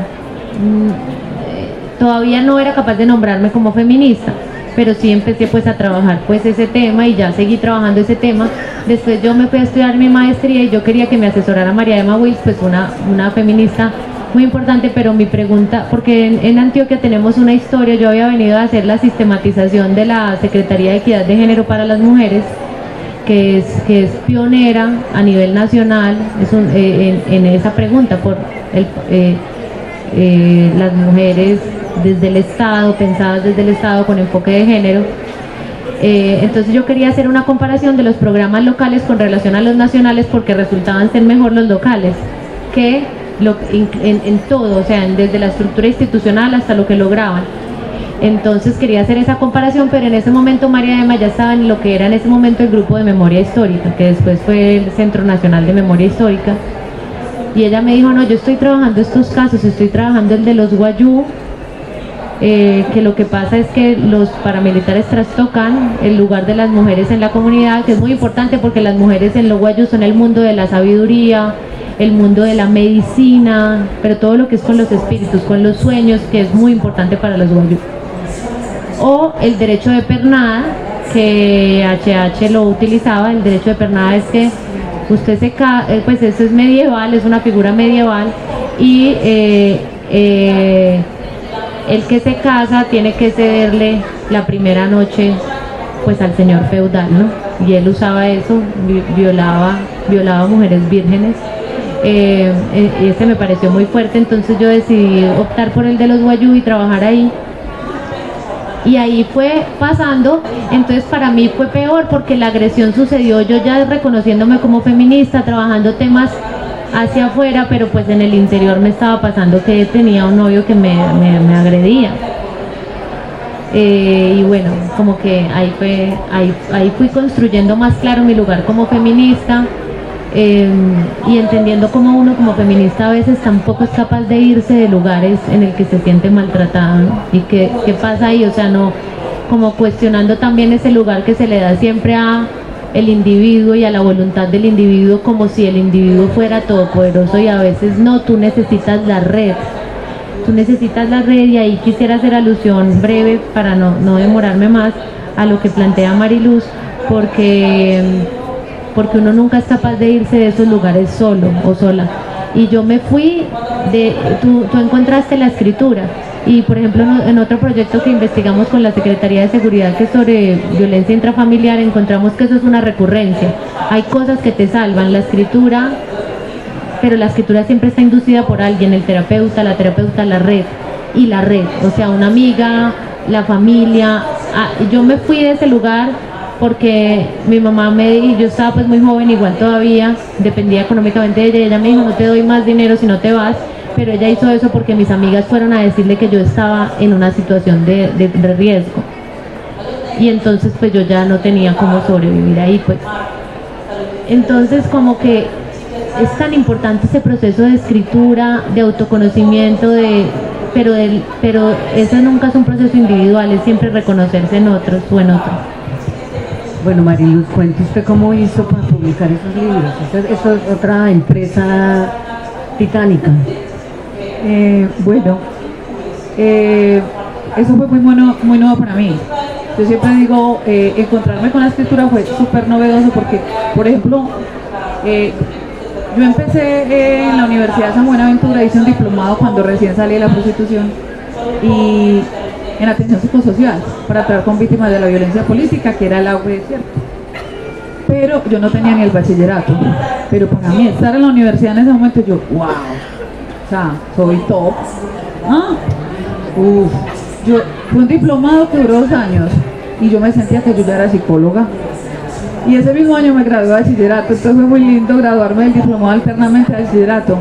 N: mm, eh, todavía no era capaz de nombrarme como feminista, pero sí empecé pues a trabajar pues ese tema y ya seguí trabajando ese tema. Después yo me fui a estudiar mi maestría y yo quería que me asesorara María Emma Wills, pues una, una feminista muy importante, pero mi pregunta, porque en, Antioquia tenemos una historia, yo había venido a hacer la sistematización de la Secretaría de Equidad de Género para las Mujeres, que es, que es pionera a nivel nacional es eh, en, esa pregunta por eh, eh, las mujeres desde el Estado, pensadas desde el Estado con enfoque de género. Entonces yo quería hacer una comparación de los programas locales con relación a los nacionales porque resultaban ser mejor los locales que lo, en, en- todo, o sea, desde la estructura institucional hasta lo que lograban. Entonces quería hacer esa comparación, pero en ese momento María Emma ya estaba en lo que era en ese momento el grupo de memoria histórica, que después fue el Centro Nacional de Memoria Histórica. Y ella me dijo, no, yo estoy trabajando estos casos, estoy trabajando el de los guayú, eh, que lo que pasa es que los paramilitares trastocan el lugar de las mujeres en la comunidad, que es muy importante porque las mujeres en los guayú son el mundo de la sabiduría, el mundo de la medicina, pero todo lo que es con los espíritus, con los sueños, que es muy importante para los guayú. O el derecho de pernada, que HH lo utilizaba, el derecho de pernada es que usted se eh, pues eso es medieval, es una figura medieval y eh, eh, el que se casa tiene que cederle la primera noche pues al señor feudal, ¿no? Y él usaba eso, vi- violaba, violaba mujeres vírgenes. Eh, eh, y ese me pareció muy fuerte, entonces yo decidí optar por el de los guayú y trabajar ahí. Y ahí fue pasando, entonces para mí fue peor porque la agresión sucedió yo ya reconociéndome como feminista, trabajando temas hacia afuera, pero pues en el interior me estaba pasando que tenía un novio que me, me- me agredía. Eh, y bueno, como que ahí fue, ahí, ahí fui construyendo más claro mi lugar como feminista eh, y entendiendo cómo uno como feminista a veces tampoco es capaz de irse de lugares en el que se siente maltratado y qué, qué pasa ahí, o sea, no como cuestionando también ese lugar que se le da siempre a el individuo y a la voluntad del individuo como si el individuo fuera todopoderoso y a veces no, tú necesitas la red, tú necesitas la red y ahí quisiera hacer alusión breve para no, no demorarme más a lo que plantea Mariluz porque porque uno nunca es capaz de irse de esos lugares solo o sola. Y yo me fui de, tú, tú encontraste la escritura. Y por ejemplo, en otro proyecto que investigamos con la Secretaría de Seguridad, que es sobre violencia intrafamiliar, encontramos que eso es una recurrencia. Hay cosas que te salvan, la escritura, pero la escritura siempre está inducida por alguien, el terapeuta, la terapeuta, la red y la red, o sea, una amiga, la familia. Ah, yo me fui de ese lugar porque mi mamá me y yo estaba pues muy joven igual todavía, dependía económicamente de ella ella me dijo no te doy más dinero si no te vas, pero ella hizo eso porque mis amigas fueron a decirle que yo estaba en una situación de, de- riesgo y entonces pues yo ya no tenía cómo sobrevivir ahí pues. Entonces como que es tan importante ese proceso de escritura, de autoconocimiento, de pero del, pero eso nunca es un proceso individual, es siempre reconocerse en otros o en otros.
M: Bueno, Mariluz, cuente usted cómo hizo para publicar esos libros. Eso es otra empresa titánica.
O: Eh, bueno, eh, eso fue muy bueno, muy nuevo para mí. Yo siempre digo, eh, encontrarme con la escritura fue súper novedoso porque, por ejemplo, yo empecé en la Universidad de San Buenaventura, hice un diplomado cuando recién salí de la prostitución y en atención psicosocial para trabajar con víctimas de la violencia política, que era el auge, ¿cierto? Pero yo no tenía ni el bachillerato. Pero para mí estar en la universidad en ese momento, yo, wow, o sea, soy top. Ah, uf. Yo fue un diplomado que duró dos años y yo me sentía que yo ya era psicóloga. Y ese mismo año me gradué de bachillerato, entonces fue muy lindo graduarme del diplomado alternamente de bachillerato.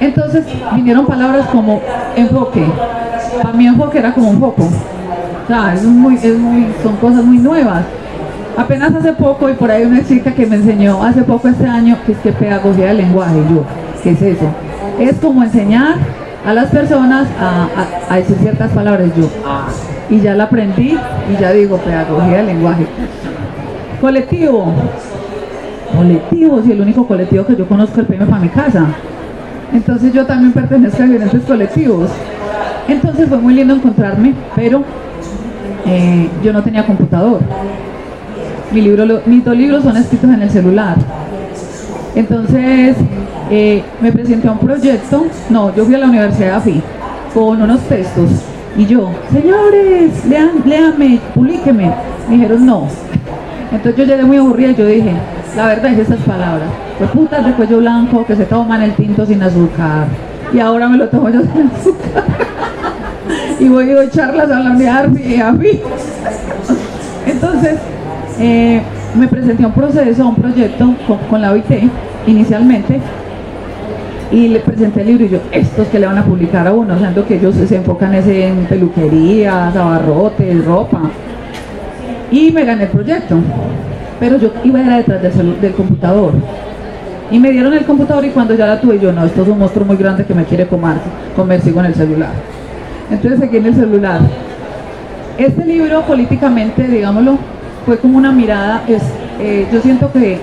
O: Entonces vinieron palabras como enfoque. Para mí enfoque era como un foco. O sea, es muy, es muy, son cosas muy nuevas. Apenas hace poco, y por ahí una chica que me enseñó hace poco este año, que es que pedagogía del lenguaje, yo, ¿qué es eso? Es como enseñar a las personas a, a- decir ciertas palabras, yo, y ya la aprendí, y ya digo, pedagogía del lenguaje. Colectivo. Colectivo, si el único colectivo que yo conozco es el PM para mi casa. Entonces yo también pertenezco a diferentes colectivos. Entonces fue muy lindo encontrarme, pero eh, yo no tenía computador. Mi libro, lo- mis dos libros son escritos en el celular. Entonces eh, me presenté a un proyecto, no, yo fui a la Universidad AFI con unos textos y yo, señores, lean, léanme, publíqueme. Me dijeron no. Entonces yo llegué muy aburrida y yo dije, la verdad es esas palabras. Pues putas de cuello blanco que se toman el tinto sin azúcar. Y ahora me lo tomo yo sin azúcar. y voy a charlas a la unidad de AFI. Entonces, eh, me presenté a un proceso, a un proyecto con, la OIT inicialmente y le presenté el libro y yo, estos que le van a publicar a uno, siendo que ellos se enfocan en peluquerías, abarrotes, ropa. Y me gané el proyecto, pero yo iba era detrás del, computador. Y me dieron el computador y cuando ya la tuve yo, no, esto es un monstruo muy grande que me quiere comer, comer sigo en el celular. Entonces seguí en el celular. Este libro políticamente, digámoslo, fue como una mirada, es, eh, yo siento que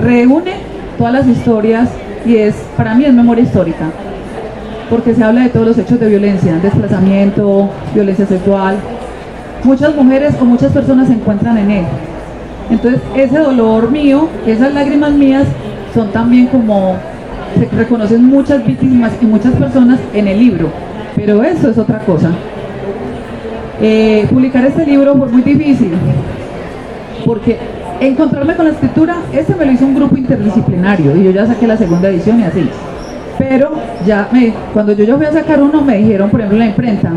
O: reúne todas las historias y es, para mí es memoria histórica, porque se habla de todos los hechos de violencia, desplazamiento, violencia sexual. Muchas mujeres o muchas personas se encuentran en él. Entonces ese dolor mío, esas lágrimas mías, son también como, se reconocen muchas víctimas y muchas personas en el libro, pero eso es otra cosa. Eh, publicar este libro fue muy difícil, porque encontrarme con la escritura, ese me lo hizo un grupo interdisciplinario y yo ya saqué la segunda edición y así. Pero ya me, cuando yo ya fui a sacar uno me dijeron, por ejemplo, la imprenta,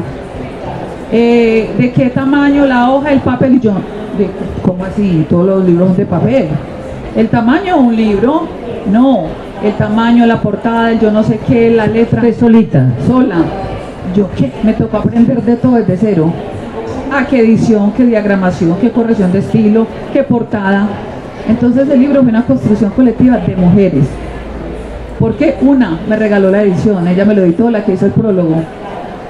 O: eh, de qué tamaño la hoja, el papel y yo, de, ¿cómo así? Todos los libros son de papel. El tamaño de un libro, no. El tamaño, la portada, el yo no sé qué, la letra.
M: ¿De solita?
O: Sola. Yo qué, me tocó aprender de todo desde cero. Ah, qué edición, qué diagramación, qué corrección de estilo, qué portada. Entonces el libro fue una construcción colectiva de mujeres. Porque una me regaló la edición, ella me lo editó, la que hizo el prólogo.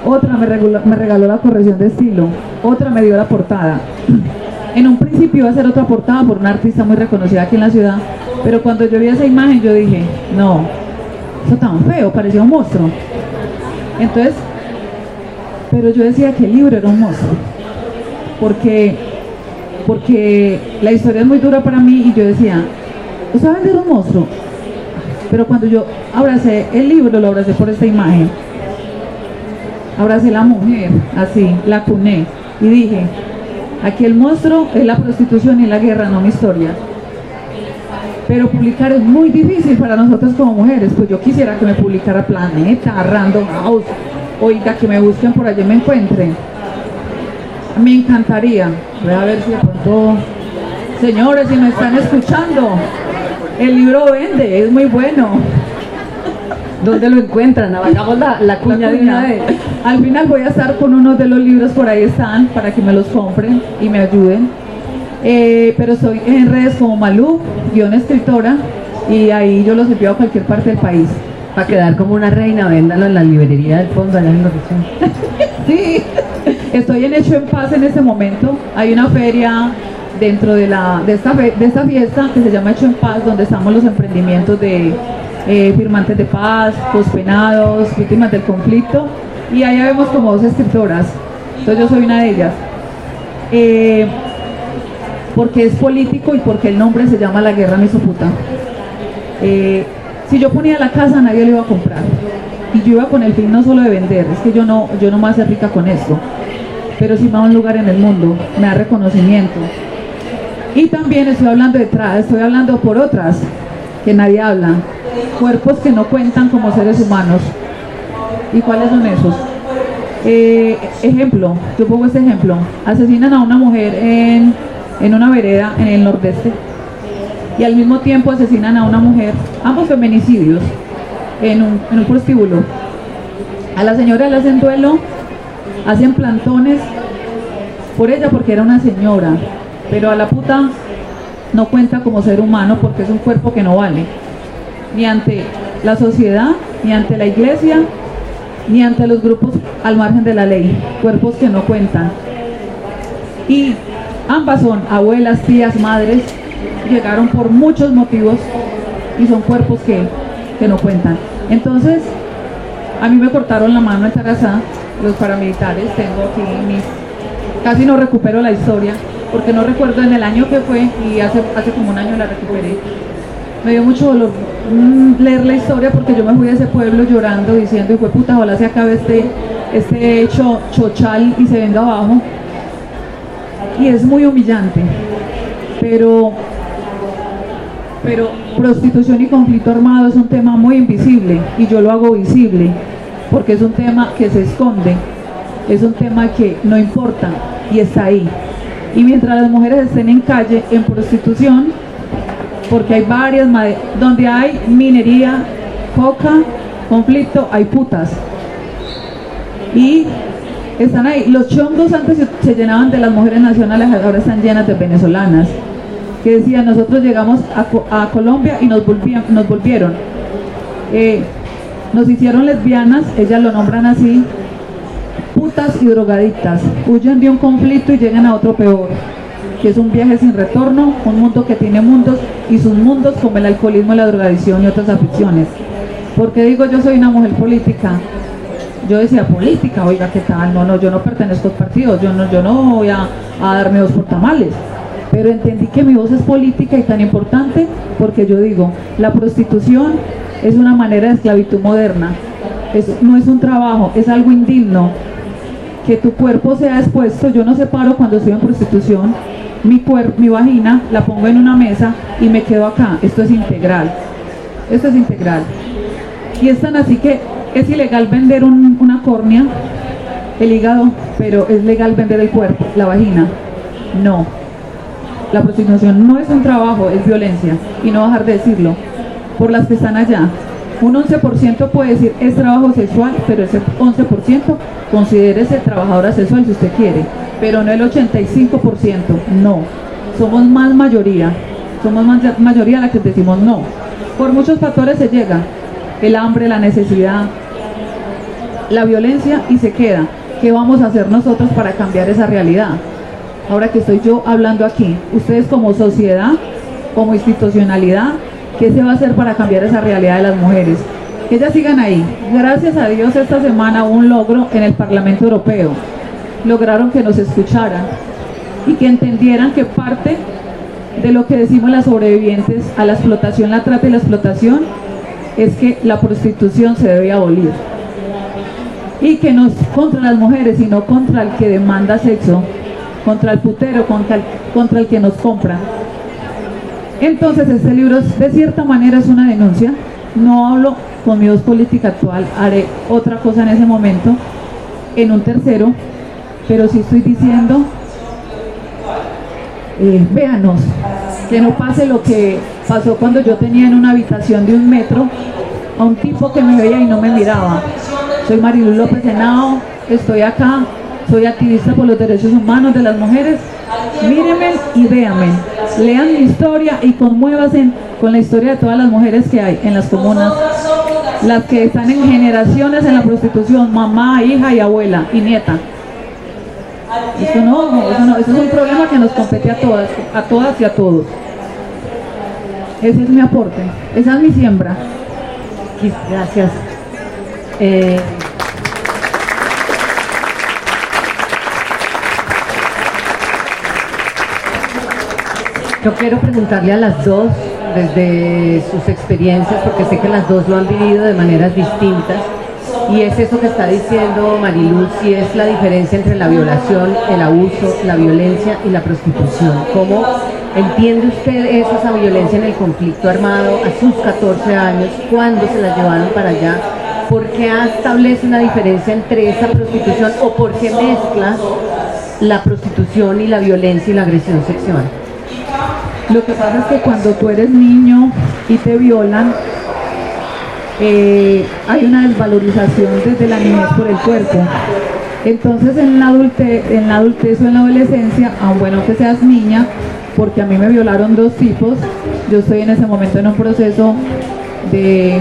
O: Otra me regaló, me regaló la corrección de estilo. Otra me dio la portada. En un principio iba a ser otra portada por una artista muy reconocida aquí en la ciudad, pero cuando yo vi esa imagen yo dije, no, eso tan feo, parecía un monstruo. Entonces, pero yo decía que el libro era un monstruo, porque, porque la historia es muy dura para mí y yo decía, ¿usted va a vender un monstruo? Pero cuando yo abracé el libro, lo abracé por esta imagen, abracé la mujer, así, la cuné y dije, aquí el monstruo es la prostitución y la guerra, no mi historia. Pero publicar es muy difícil para nosotros como mujeres, pues yo quisiera que me publicara Planeta, Random House, oiga, que me busquen por allí me encuentren. Me encantaría, voy a ver si pronto, señores, si me están escuchando, el libro vende, es muy bueno.
M: ¿Dónde lo encuentran? Hagamos la, la cuña de una vez.
O: Al final voy a estar con uno de los libros, por ahí están, para que me los compren y me ayuden. Eh, pero estoy en redes como Malú, guion escritora, y ahí yo los envío a cualquier parte del país.
M: Para quedar como una reina, véndalo en la librería del fondo, allá en la región.
O: Sí, estoy en Hecho en Paz en este momento. Hay una feria dentro de, la, de, esta, de esta fiesta que se llama Hecho en Paz, donde estamos los emprendimientos de eh, firmantes de paz, pospenados, víctimas del conflicto. Y allá vemos como dos escritoras. Entonces yo soy una de ellas. Eh, porque es político y porque el nombre se llama La Guerra Mesoputa. Eh, si yo ponía la casa nadie lo iba a comprar y yo iba con el fin no solo de vender, es que yo no, yo no me hace rica con esto, pero sí me da un lugar en el mundo, me da reconocimiento. Y también estoy hablando detrás, estoy hablando por otras que nadie habla, cuerpos que no cuentan como seres humanos. ¿Y cuáles son esos? Eh, ejemplo, yo pongo este ejemplo, asesinan a una mujer en, en una vereda en el nordeste y al mismo tiempo asesinan a una mujer, ambos feminicidios, en un, en un prostíbulo. A la señora le hacen duelo, hacen plantones por ella porque era una señora, pero a la puta no cuenta como ser humano porque es un cuerpo que no vale, ni ante la sociedad, ni ante la iglesia, ni ante los grupos al margen de la ley, cuerpos que no cuentan. Y ambas son abuelas, tías, madres, llegaron por muchos motivos y son cuerpos que, que no cuentan. Entonces, a mí me cortaron la mano en Tarazá, los paramilitares, tengo aquí mis... Casi no recupero la historia, porque no recuerdo en el año que fue y hace, hace como un año la recuperé. Me dio mucho dolor mm, leer la historia porque yo me fui a ese pueblo llorando diciendo, fue puta, ojalá se acabe este, este hecho chochal y se venga abajo. Y es muy humillante, pero pero prostitución y conflicto armado es un tema muy invisible y yo lo hago visible porque es un tema que se esconde, es un tema que no importa y está ahí. Y mientras las mujeres estén en calle, en prostitución, porque hay varias, donde hay minería, coca, conflicto, hay putas. Y están ahí. Los chongos antes se, llenaban de las mujeres nacionales, ahora están llenas de venezolanas. que decía, nosotros llegamos a, Co- a Colombia y nos volvieron. Eh, nos hicieron lesbianas, ellas lo nombran así, putas y drogadictas. Huyen de un conflicto y llegan a otro peor, que es un viaje sin retorno, un mundo que tiene mundos y sus mundos como el alcoholismo, la drogadicción y otras aficiones. ¿Por qué digo yo soy una mujer política? Yo decía política, oiga, ¿qué tal? No, no, yo no pertenezco a partidos, yo no, yo no voy a, a darme dos por tamales. Pero entendí que mi voz es política y tan importante porque yo digo, la prostitución es una manera de esclavitud moderna. Es- no es un trabajo, es algo indigno. Que tu cuerpo sea expuesto, yo no separo cuando estoy en prostitución, mi cuerpo, mi vagina la pongo en una mesa y me quedo acá. Esto es integral. Esto es integral. Y es tan así que es ilegal vender un- una córnea, el hígado, pero es legal vender el cuerpo, la vagina. No. La prostitución no es un trabajo, es violencia. Y no bajar de decirlo. Por las que están allá. Un 11% puede decir es trabajo sexual, pero ese 11% considérese trabajadora sexual si usted quiere. Pero no el 85%, no. Somos más mayoría. Somos más mayoría la que decimos no. Por muchos factores se llega. El hambre, la necesidad, la violencia y se queda. ¿Qué vamos a hacer nosotros para cambiar esa realidad? Ahora que estoy yo hablando aquí, ustedes como sociedad, como institucionalidad, ¿qué se va a hacer para cambiar esa realidad de las mujeres? Que ellas sigan ahí. Gracias a Dios esta semana hubo un logro en el Parlamento Europeo. Lograron que nos escucharan y que entendieran que parte de lo que decimos las sobrevivientes a la explotación, la trata y la explotación es que la prostitución se debe abolir y que no es contra las mujeres, sino contra el que demanda sexo, contra el putero, contra el, contra el que nos compra. Entonces este libro de cierta manera es una denuncia. No hablo con mi voz política actual, haré otra cosa en ese momento, en un tercero, pero sí estoy diciendo, eh, véanos, que no pase lo que pasó cuando yo tenía en una habitación de un metro a un tipo que me veía y no me miraba. Soy Marilu López Henao, estoy acá, soy activista por los derechos humanos de las mujeres. Mírenme y véanme, lean mi historia y conmuévanse con la historia de todas las mujeres que hay en las comunas, las que están en generaciones en la prostitución, mamá, hija y abuela y nieta. Eso no, eso no, eso es un problema que nos compete a todas, a todas y a todos. Ese es mi aporte, esa es mi siembra.
M: Gracias. Eh, yo quiero preguntarle a las dos, desde sus experiencias, porque sé que las dos lo han vivido de maneras distintas, y es eso que está diciendo Mariluz, y es la diferencia entre la violación, el abuso, la violencia y la prostitución. ¿Cómo entiende usted eso, esa violencia en el conflicto armado a sus 14 años? ¿Cuándo se la llevaron para allá? ¿Por qué establece una diferencia entre esa prostitución o por qué mezcla la prostitución y la violencia y la agresión sexual?
O: Lo que pasa es que cuando tú eres niño y te violan, eh, hay una desvalorización desde la niñez por el cuerpo. Entonces en la adultez, en la adultez o en la adolescencia, aun bueno que seas niña, porque a mí me violaron dos tipos, yo estoy en ese momento en un proceso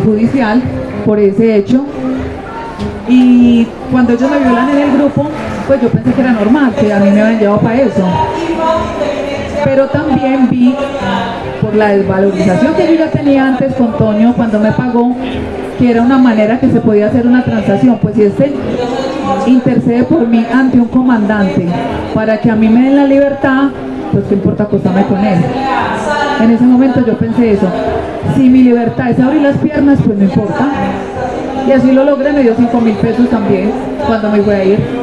O: judicial por ese hecho. Y cuando ellos me violan en el grupo, pues yo pensé que era normal, que a mí me habían llevado para eso. Pero también vi por la desvalorización que yo ya tenía antes con Toño cuando me pagó, que era una manera que se podía hacer una transacción. Pues si este intercede por mí ante un comandante para que a mí me den la libertad, pues qué importa acostarme con él. En ese momento yo pensé eso. Si mi libertad es abrir las piernas, pues no importa. Y así lo logré, me dio 5 mil pesos también cuando me fui a ir.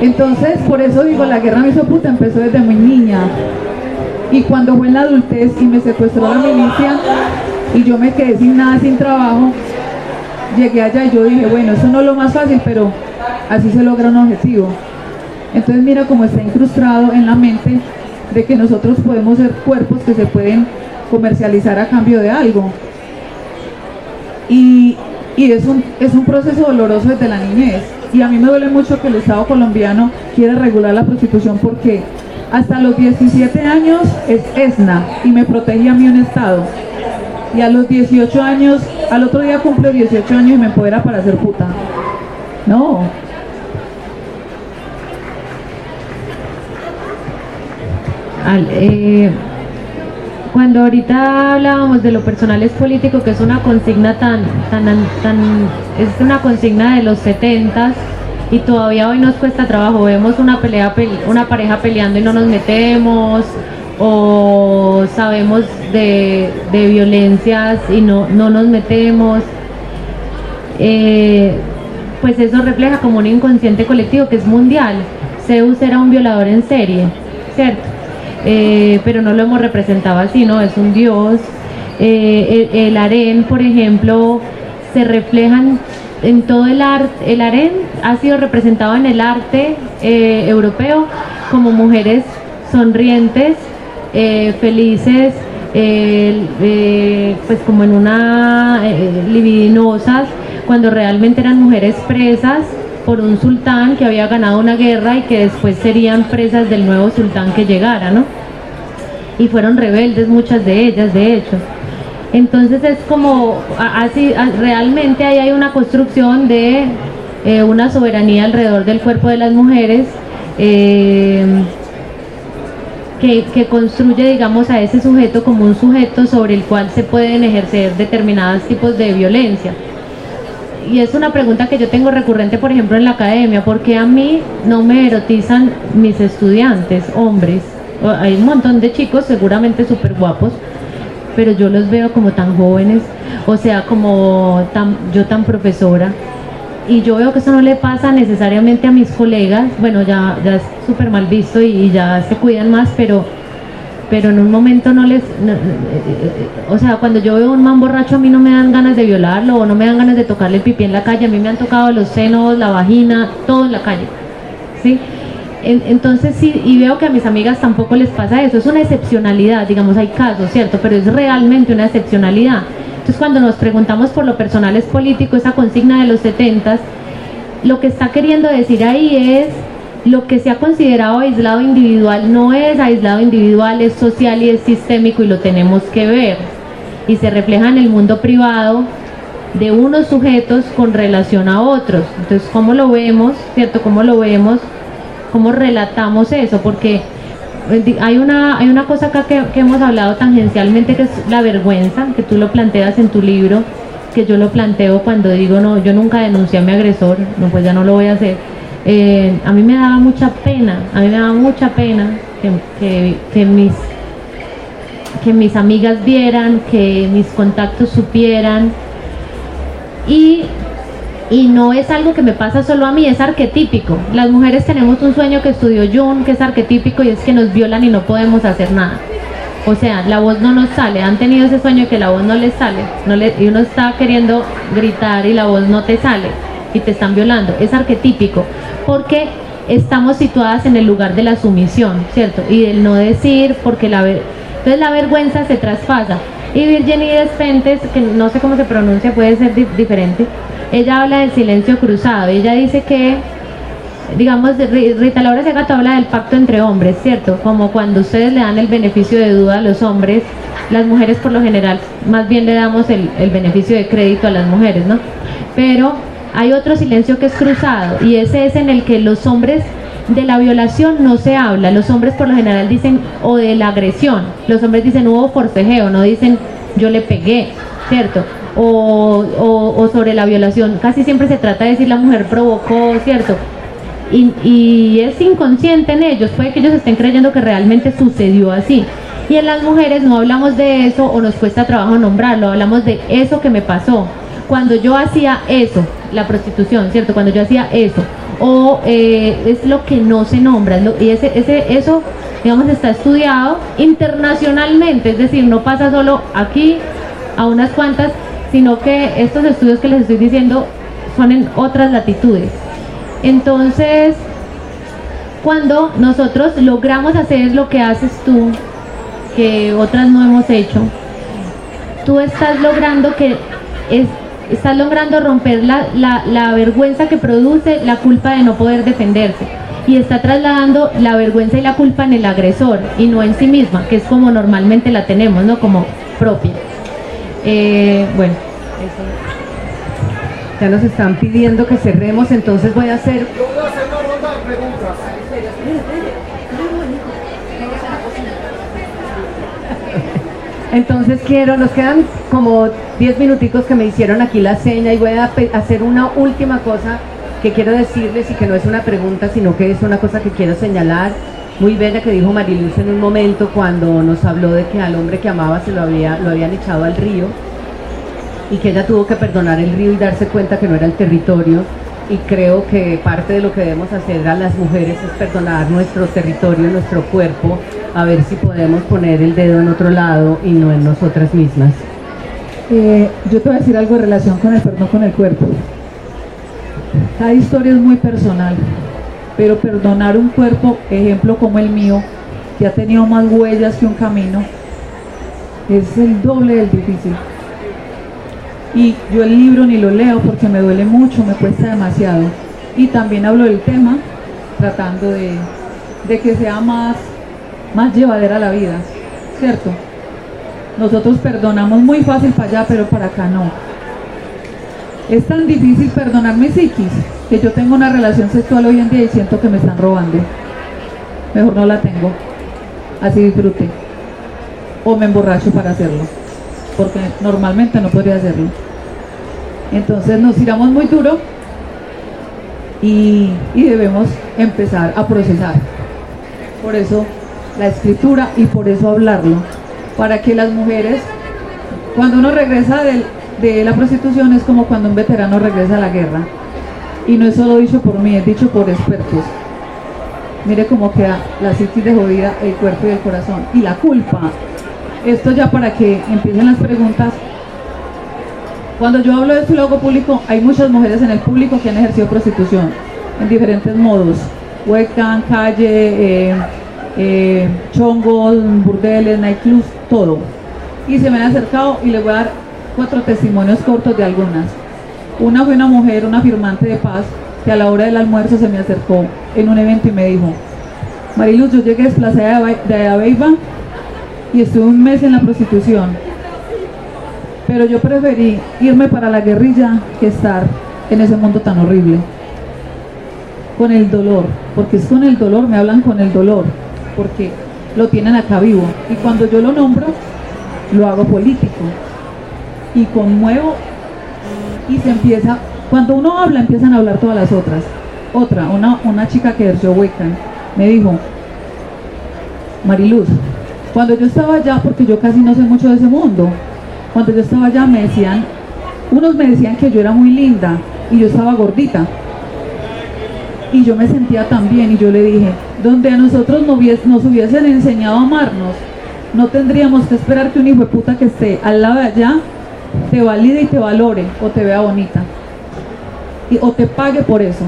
O: Entonces, por eso digo, la guerra me hizo puta empezó desde muy niña. Y cuando fue en la adultez y me secuestró la milicia y yo me quedé sin nada, sin trabajo, llegué allá y yo dije, bueno, eso no es lo más fácil, pero así se logra un objetivo. Entonces mira cómo está incrustado en la mente de que nosotros podemos ser cuerpos que se pueden comercializar a cambio de algo. Y, y es, un, es un proceso doloroso desde la niñez. Y a mí me duele mucho que el Estado colombiano quiera regular la prostitución porque Hasta los 17 años es ESNA y me protegía a mí un Estado. Y a los 18 años, al otro día cumplo 18 años y me empodera para ser puta. No.
N: Al- eh, cuando ahorita hablábamos de lo personal es político, que es una consigna tan, tan, tan, es una consigna de los 70 y todavía hoy nos cuesta trabajo. Vemos una pelea, pel- una pareja peleando y no nos metemos, o sabemos de, de violencias y no, no nos metemos. Eh, pues eso refleja como un inconsciente colectivo que es mundial. Zeus era un violador en serie, ¿cierto? Eh, pero no lo hemos representado así, ¿no? Es un dios. Eh, el, el harén, por ejemplo, se reflejan en todo el arte. El harén ha sido representado en el arte eh, europeo como mujeres sonrientes, eh, felices, pues como en una libidinosas, cuando realmente eran mujeres presas por un sultán que había ganado una guerra y que después serían presas del nuevo sultán que llegara, ¿no? Y fueron rebeldes muchas de ellas, de hecho. Entonces es como, así, realmente ahí hay una construcción de eh, una soberanía alrededor del cuerpo de las mujeres eh, que construye, digamos, a ese sujeto como un sujeto sobre el cual se pueden ejercer determinados tipos de violencia. Y es una pregunta que yo tengo recurrente, por ejemplo, en la academia, porque a mí no me erotizan mis estudiantes, hombres. Hay un montón de chicos seguramente súper guapos, pero yo los veo como tan jóvenes, o sea, como tan, yo tan profesora. Y yo veo que eso no le pasa necesariamente a mis colegas, bueno, ya, ya es súper mal visto y ya se cuidan más, pero, pero en un momento no les... eh, eh, o sea, cuando yo veo un man borracho a mí no me dan ganas de violarlo o no me dan ganas de tocarle el pipí en la calle, a mí me han tocado los senos, la vagina, todo en la calle. ¿sí? En- Entonces sí, y veo que a mis amigas tampoco les pasa eso, es una excepcionalidad, digamos, hay casos, ¿cierto? Pero es realmente una excepcionalidad. Entonces cuando nos preguntamos por lo personal es político, esa consigna de los 70 lo que está queriendo decir ahí es lo que se ha considerado aislado individual no es aislado individual, es social y es sistémico y lo tenemos que ver. Y se refleja en el mundo privado de unos sujetos con relación a otros. Entonces, ¿cómo lo vemos? ¿Cierto? ¿Cómo lo vemos? ¿Cómo relatamos eso? Porque eh, hay una, hay una cosa acá que, que hemos hablado tangencialmente que es la vergüenza, que tú lo planteas en tu libro, que yo lo planteo cuando digo, no, yo nunca denuncié a mi agresor, no, pues ya no lo voy a hacer. Eh, a mí me daba mucha pena, a mí me daba mucha pena que, que, mis que mis amigas vieran, que mis contactos supieran. Y, y no es algo que me pasa solo a mí, es arquetípico. Las mujeres tenemos un sueño que estudió Jung, que es arquetípico, y es que nos violan y no podemos hacer nada. O sea, la voz no nos sale. Han tenido ese sueño que la voz no les sale. No le- y uno está queriendo gritar y la voz no te sale. Y te están violando. Es arquetípico. Porque estamos situadas en el lugar de la sumisión, ¿cierto? Y del no decir, porque la ver- entonces la vergüenza se traspasa. Y Virginie Despentes, que no sé cómo se pronuncia, puede ser di- diferente, ella habla del silencio cruzado. Ella dice que digamos, Rita Laura Segato habla del pacto entre hombres, ¿cierto? Como cuando ustedes le dan el beneficio de duda a los hombres, las mujeres por lo general más bien le damos el, el beneficio de crédito a las mujeres, ¿no? Pero hay otro silencio que es cruzado y ese es en el que los hombres de la violación no se habla, los hombres por lo general dicen, o de la agresión, los hombres dicen hubo forcejeo, no dicen yo le pegué, ¿cierto? O, sobre la violación, casi siempre se trata de decir la mujer provocó, ¿cierto? y es inconsciente en ellos, puede que ellos estén creyendo que realmente sucedió así. Y en las mujeres no hablamos de eso o nos cuesta trabajo nombrarlo, hablamos de eso que me pasó. Cuando yo hacía eso, la prostitución, ¿cierto? Cuando yo hacía eso, o eh, es lo que no se nombra, y ese, ese, eso, digamos, está estudiado internacionalmente, es decir, no pasa solo aquí a unas cuantas, sino que estos estudios que les estoy diciendo son en otras latitudes. Entonces, cuando nosotros logramos hacer lo que haces tú, que otras no hemos hecho, tú estás logrando que es, estás logrando romper la, la- la vergüenza que produce la culpa de no poder defenderse. y está trasladando la vergüenza y la culpa en el agresor y no en sí misma, que es como normalmente la tenemos, ¿no? Como propia. Eh, bueno,
M: Ya nos están pidiendo que cerremos, entonces voy a hacer Entonces quiero, nos quedan como 10 minuticos que me hicieron aquí la seña y voy a hacer una última cosa que quiero decirles y que no es una pregunta, sino que es una cosa que quiero señalar. Muy bella que dijo Mariluz en un momento cuando nos habló de que al hombre que amaba se lo, había, lo habían echado al río y que ella tuvo que perdonar el río y darse cuenta que no era el territorio. Y creo que parte de lo que debemos hacer a las mujeres es perdonar nuestro territorio, nuestro cuerpo, a ver si podemos poner el dedo en otro lado y no en nosotras mismas.
O: Eh, yo te voy a decir algo en relación con el perdón con el cuerpo. Cada historia muy personal, pero perdonar un cuerpo, ejemplo como el mío, que ha tenido más huellas que un camino, es el doble del difícil. Y yo el libro ni lo leo porque me duele mucho, me cuesta demasiado. Y también hablo del tema tratando de, de que sea más, más llevadera la vida, ¿cierto? Nosotros perdonamos muy fácil para allá, pero para acá no. Es tan difícil perdonar mi psiquis que yo tengo una relación sexual hoy en día y siento que me están robando. Mejor no la tengo. Así disfrute. O me emborracho para hacerlo. Porque normalmente no podría hacerlo. Entonces nos tiramos muy duro y, y debemos empezar a procesar. Por eso la escritura y por eso hablarlo. Para que las mujeres, cuando uno regresa del- de la prostitución es como cuando un veterano regresa a la guerra. Y no es solo dicho por mí, es dicho por expertos. Mire cómo queda la psiquis de jodida, el cuerpo y el corazón. Y la culpa. Esto ya para que empiecen las preguntas. Cuando yo hablo de esto y público, hay muchas mujeres en el público que han ejercido prostitución en diferentes modos. Webcam, calle, eh, eh, chongos, burdeles, nightclubs, todo. Y se me han acercado y les voy a dar cuatro testimonios cortos de algunas. Una fue una mujer, una firmante de paz, que a la hora del almuerzo se me acercó en un evento y me dijo, Mariluz, yo llegué desplazada de Abeiba y estuve un mes en la prostitución, pero yo preferí irme para la guerrilla que estar en ese mundo tan horrible. Con el dolor, porque es con el dolor, me hablan con el dolor, porque lo tienen acá vivo. Y cuando yo lo nombro, lo hago político y conmuevo y se empieza, cuando uno habla empiezan a hablar todas las otras. Otra, una, una chica que ejerció Wiccan, me dijo, Mariluz, cuando yo estaba allá, porque yo casi no sé mucho de ese mundo, cuando yo estaba allá me decían, unos me decían que yo era muy linda y yo estaba gordita. Y yo me sentía tan bien y yo le dije, donde a nosotros nos hubiesen enseñado a amarnos, no tendríamos que esperar que un hijo de puta que esté al lado de allá te valide y te valore o te vea bonita. Y, o te pague por eso,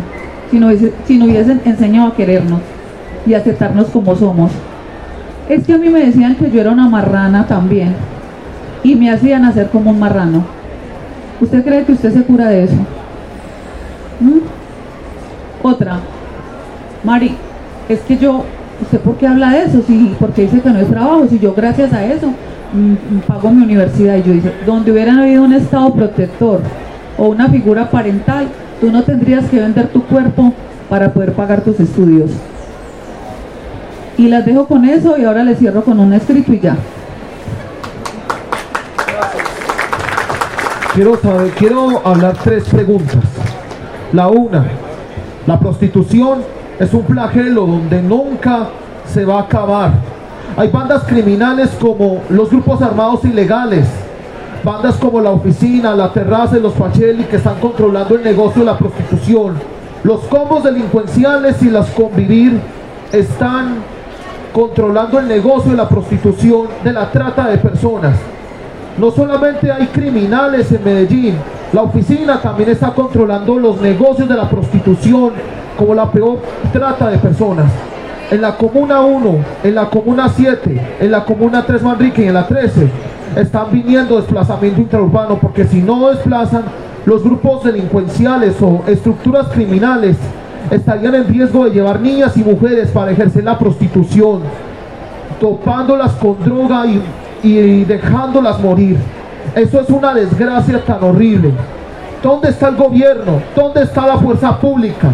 O: si no, si no hubiesen enseñado a querernos y aceptarnos como somos. Es que a mí me decían que yo era una marrana también y me hacían hacer como un marrano. ¿Usted cree que usted se cura de eso? ¿Mm? Otra, Mari, es que yo, ¿usted por qué habla de eso? Si, porque dice que no es trabajo, si yo gracias a eso mm, mm, pago mi universidad. Y yo dice, donde hubieran habido un estado protector o una figura parental, tú no tendrías que vender tu cuerpo para poder pagar tus estudios. Y las dejo con eso y ahora les cierro con un escrito y ya.
P: Quiero quiero hablar tres preguntas. La una, la prostitución es un flagelo donde nunca se va a acabar. Hay bandas criminales como los grupos armados ilegales, bandas como la oficina, la terraza y los Pacheli que están controlando el negocio de la prostitución. Los combos delincuenciales y las convivir están controlando el negocio de la prostitución, de la trata de personas. No solamente hay criminales en Medellín, la oficina también está controlando los negocios de la prostitución como la peor trata de personas. En la comuna 1, en la comuna 7, en la comuna 3 Manrique y en la 13 están viniendo desplazamiento intraurbano porque si no desplazan los grupos delincuenciales o estructuras criminales estarían en riesgo de llevar niñas y mujeres para ejercer la prostitución, topándolas con droga y, y dejándolas morir. Eso es una desgracia tan horrible. ¿Dónde está el gobierno? ¿Dónde está la fuerza pública?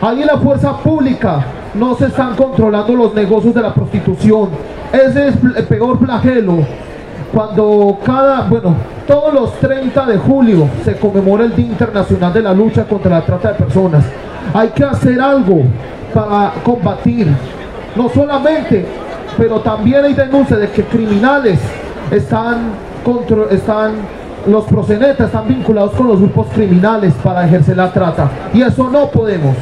P: Ahí en la fuerza pública no se están controlando los negocios de la prostitución. Ese es el peor flagelo. Cuando cada, bueno, todos los 30 de julio se conmemora el Día Internacional de la Lucha contra la Trata de Personas. Hay que hacer algo para combatir, no solamente, pero también hay denuncias de que criminales están, contro- están los proxenetas están vinculados con los grupos criminales para ejercer la trata. Y eso no podemos.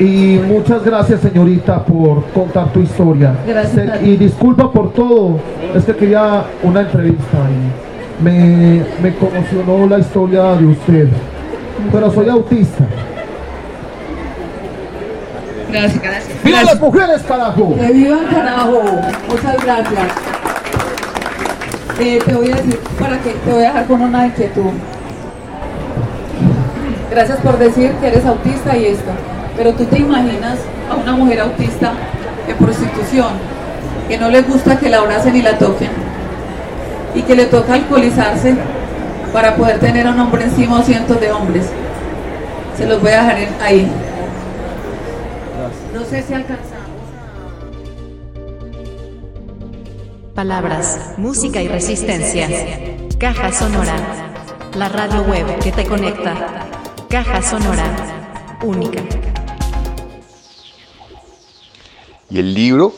P: Y muchas gracias señorita por contar tu historia.
O: Gracias
P: Se- y disculpa por todo. Es que quería una entrevista y me, me conmocionó la historia de usted. Pero soy autista.
O: Gracias, gracias.
P: ¡Viva las mujeres, carajo!
O: Que vivan carajo. Muchas gracias. Eh, te voy a decir para que te voy a dejar con una inquietud. Gracias por decir que eres autista y esto. Pero tú te imaginas a una mujer autista en prostitución que no le gusta que la abracen y la toquen y que le toca alcoholizarse para poder tener a un hombre encima o cientos de hombres. Se los voy a dejar ahí. No sé si alcanzamos.
B: Palabras, música y resistencia. Caja Sonora. La radio web que te conecta. Caja Sonora. Única.
J: Y el libro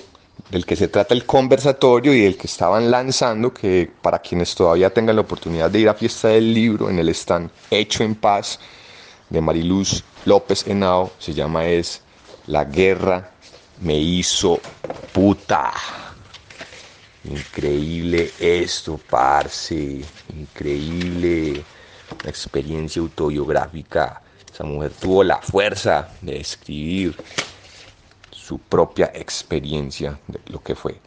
J: del que se trata el conversatorio y del que estaban lanzando, que para quienes todavía tengan la oportunidad de ir a fiesta del libro en el stand Hecho en Paz de Mariluz López Henao, se llama es La guerra me hizo puta. Increíble esto, parce. Increíble la experiencia autobiográfica. Esa mujer tuvo la fuerza de escribir su propia experiencia de lo que fue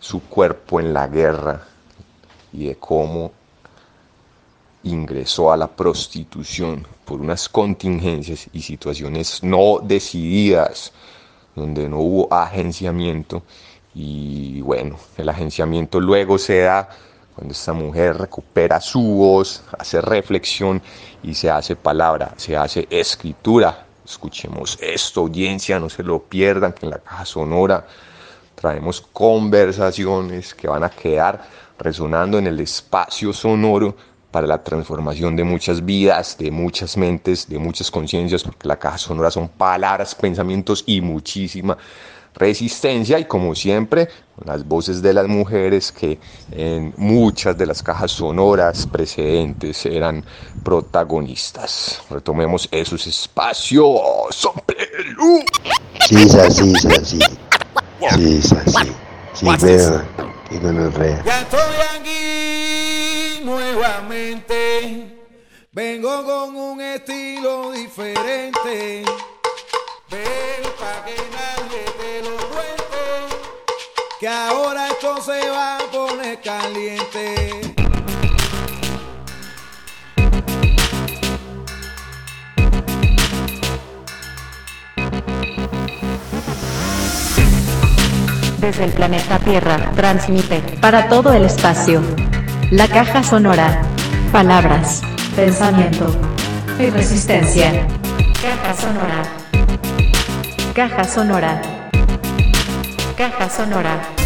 J: su cuerpo en la guerra y de cómo ingresó a la prostitución por unas contingencias y situaciones no decididas, donde no hubo agenciamiento y bueno, el agenciamiento luego se da cuando esta mujer recupera su voz, hace reflexión y se hace palabra, se hace escritura. Escuchemos esto, audiencia, no se lo pierdan, que en la caja sonora traemos conversaciones que van a quedar resonando en el espacio sonoro para la transformación de muchas vidas, de muchas mentes, de muchas conciencias, porque la caja sonora son palabras, pensamientos y muchísima resistencia y como siempre las voces de las mujeres que en muchas de las cajas sonoras precedentes eran protagonistas. Retomemos esos espacios. Son
D: sisa, sí. Sisa, sí. Sí, veo. Que gonorrea.
A: Ya estoy aquí nuevamente. Vengo con un estilo diferente. Ven pa' que nadie te lo cuente. Que ahora esto se va a poner caliente.
B: Desde el planeta Tierra transmite para todo el espacio. La caja sonora. Palabras, pensamiento y resistencia. Caja sonora. Caja sonora. Caja sonora.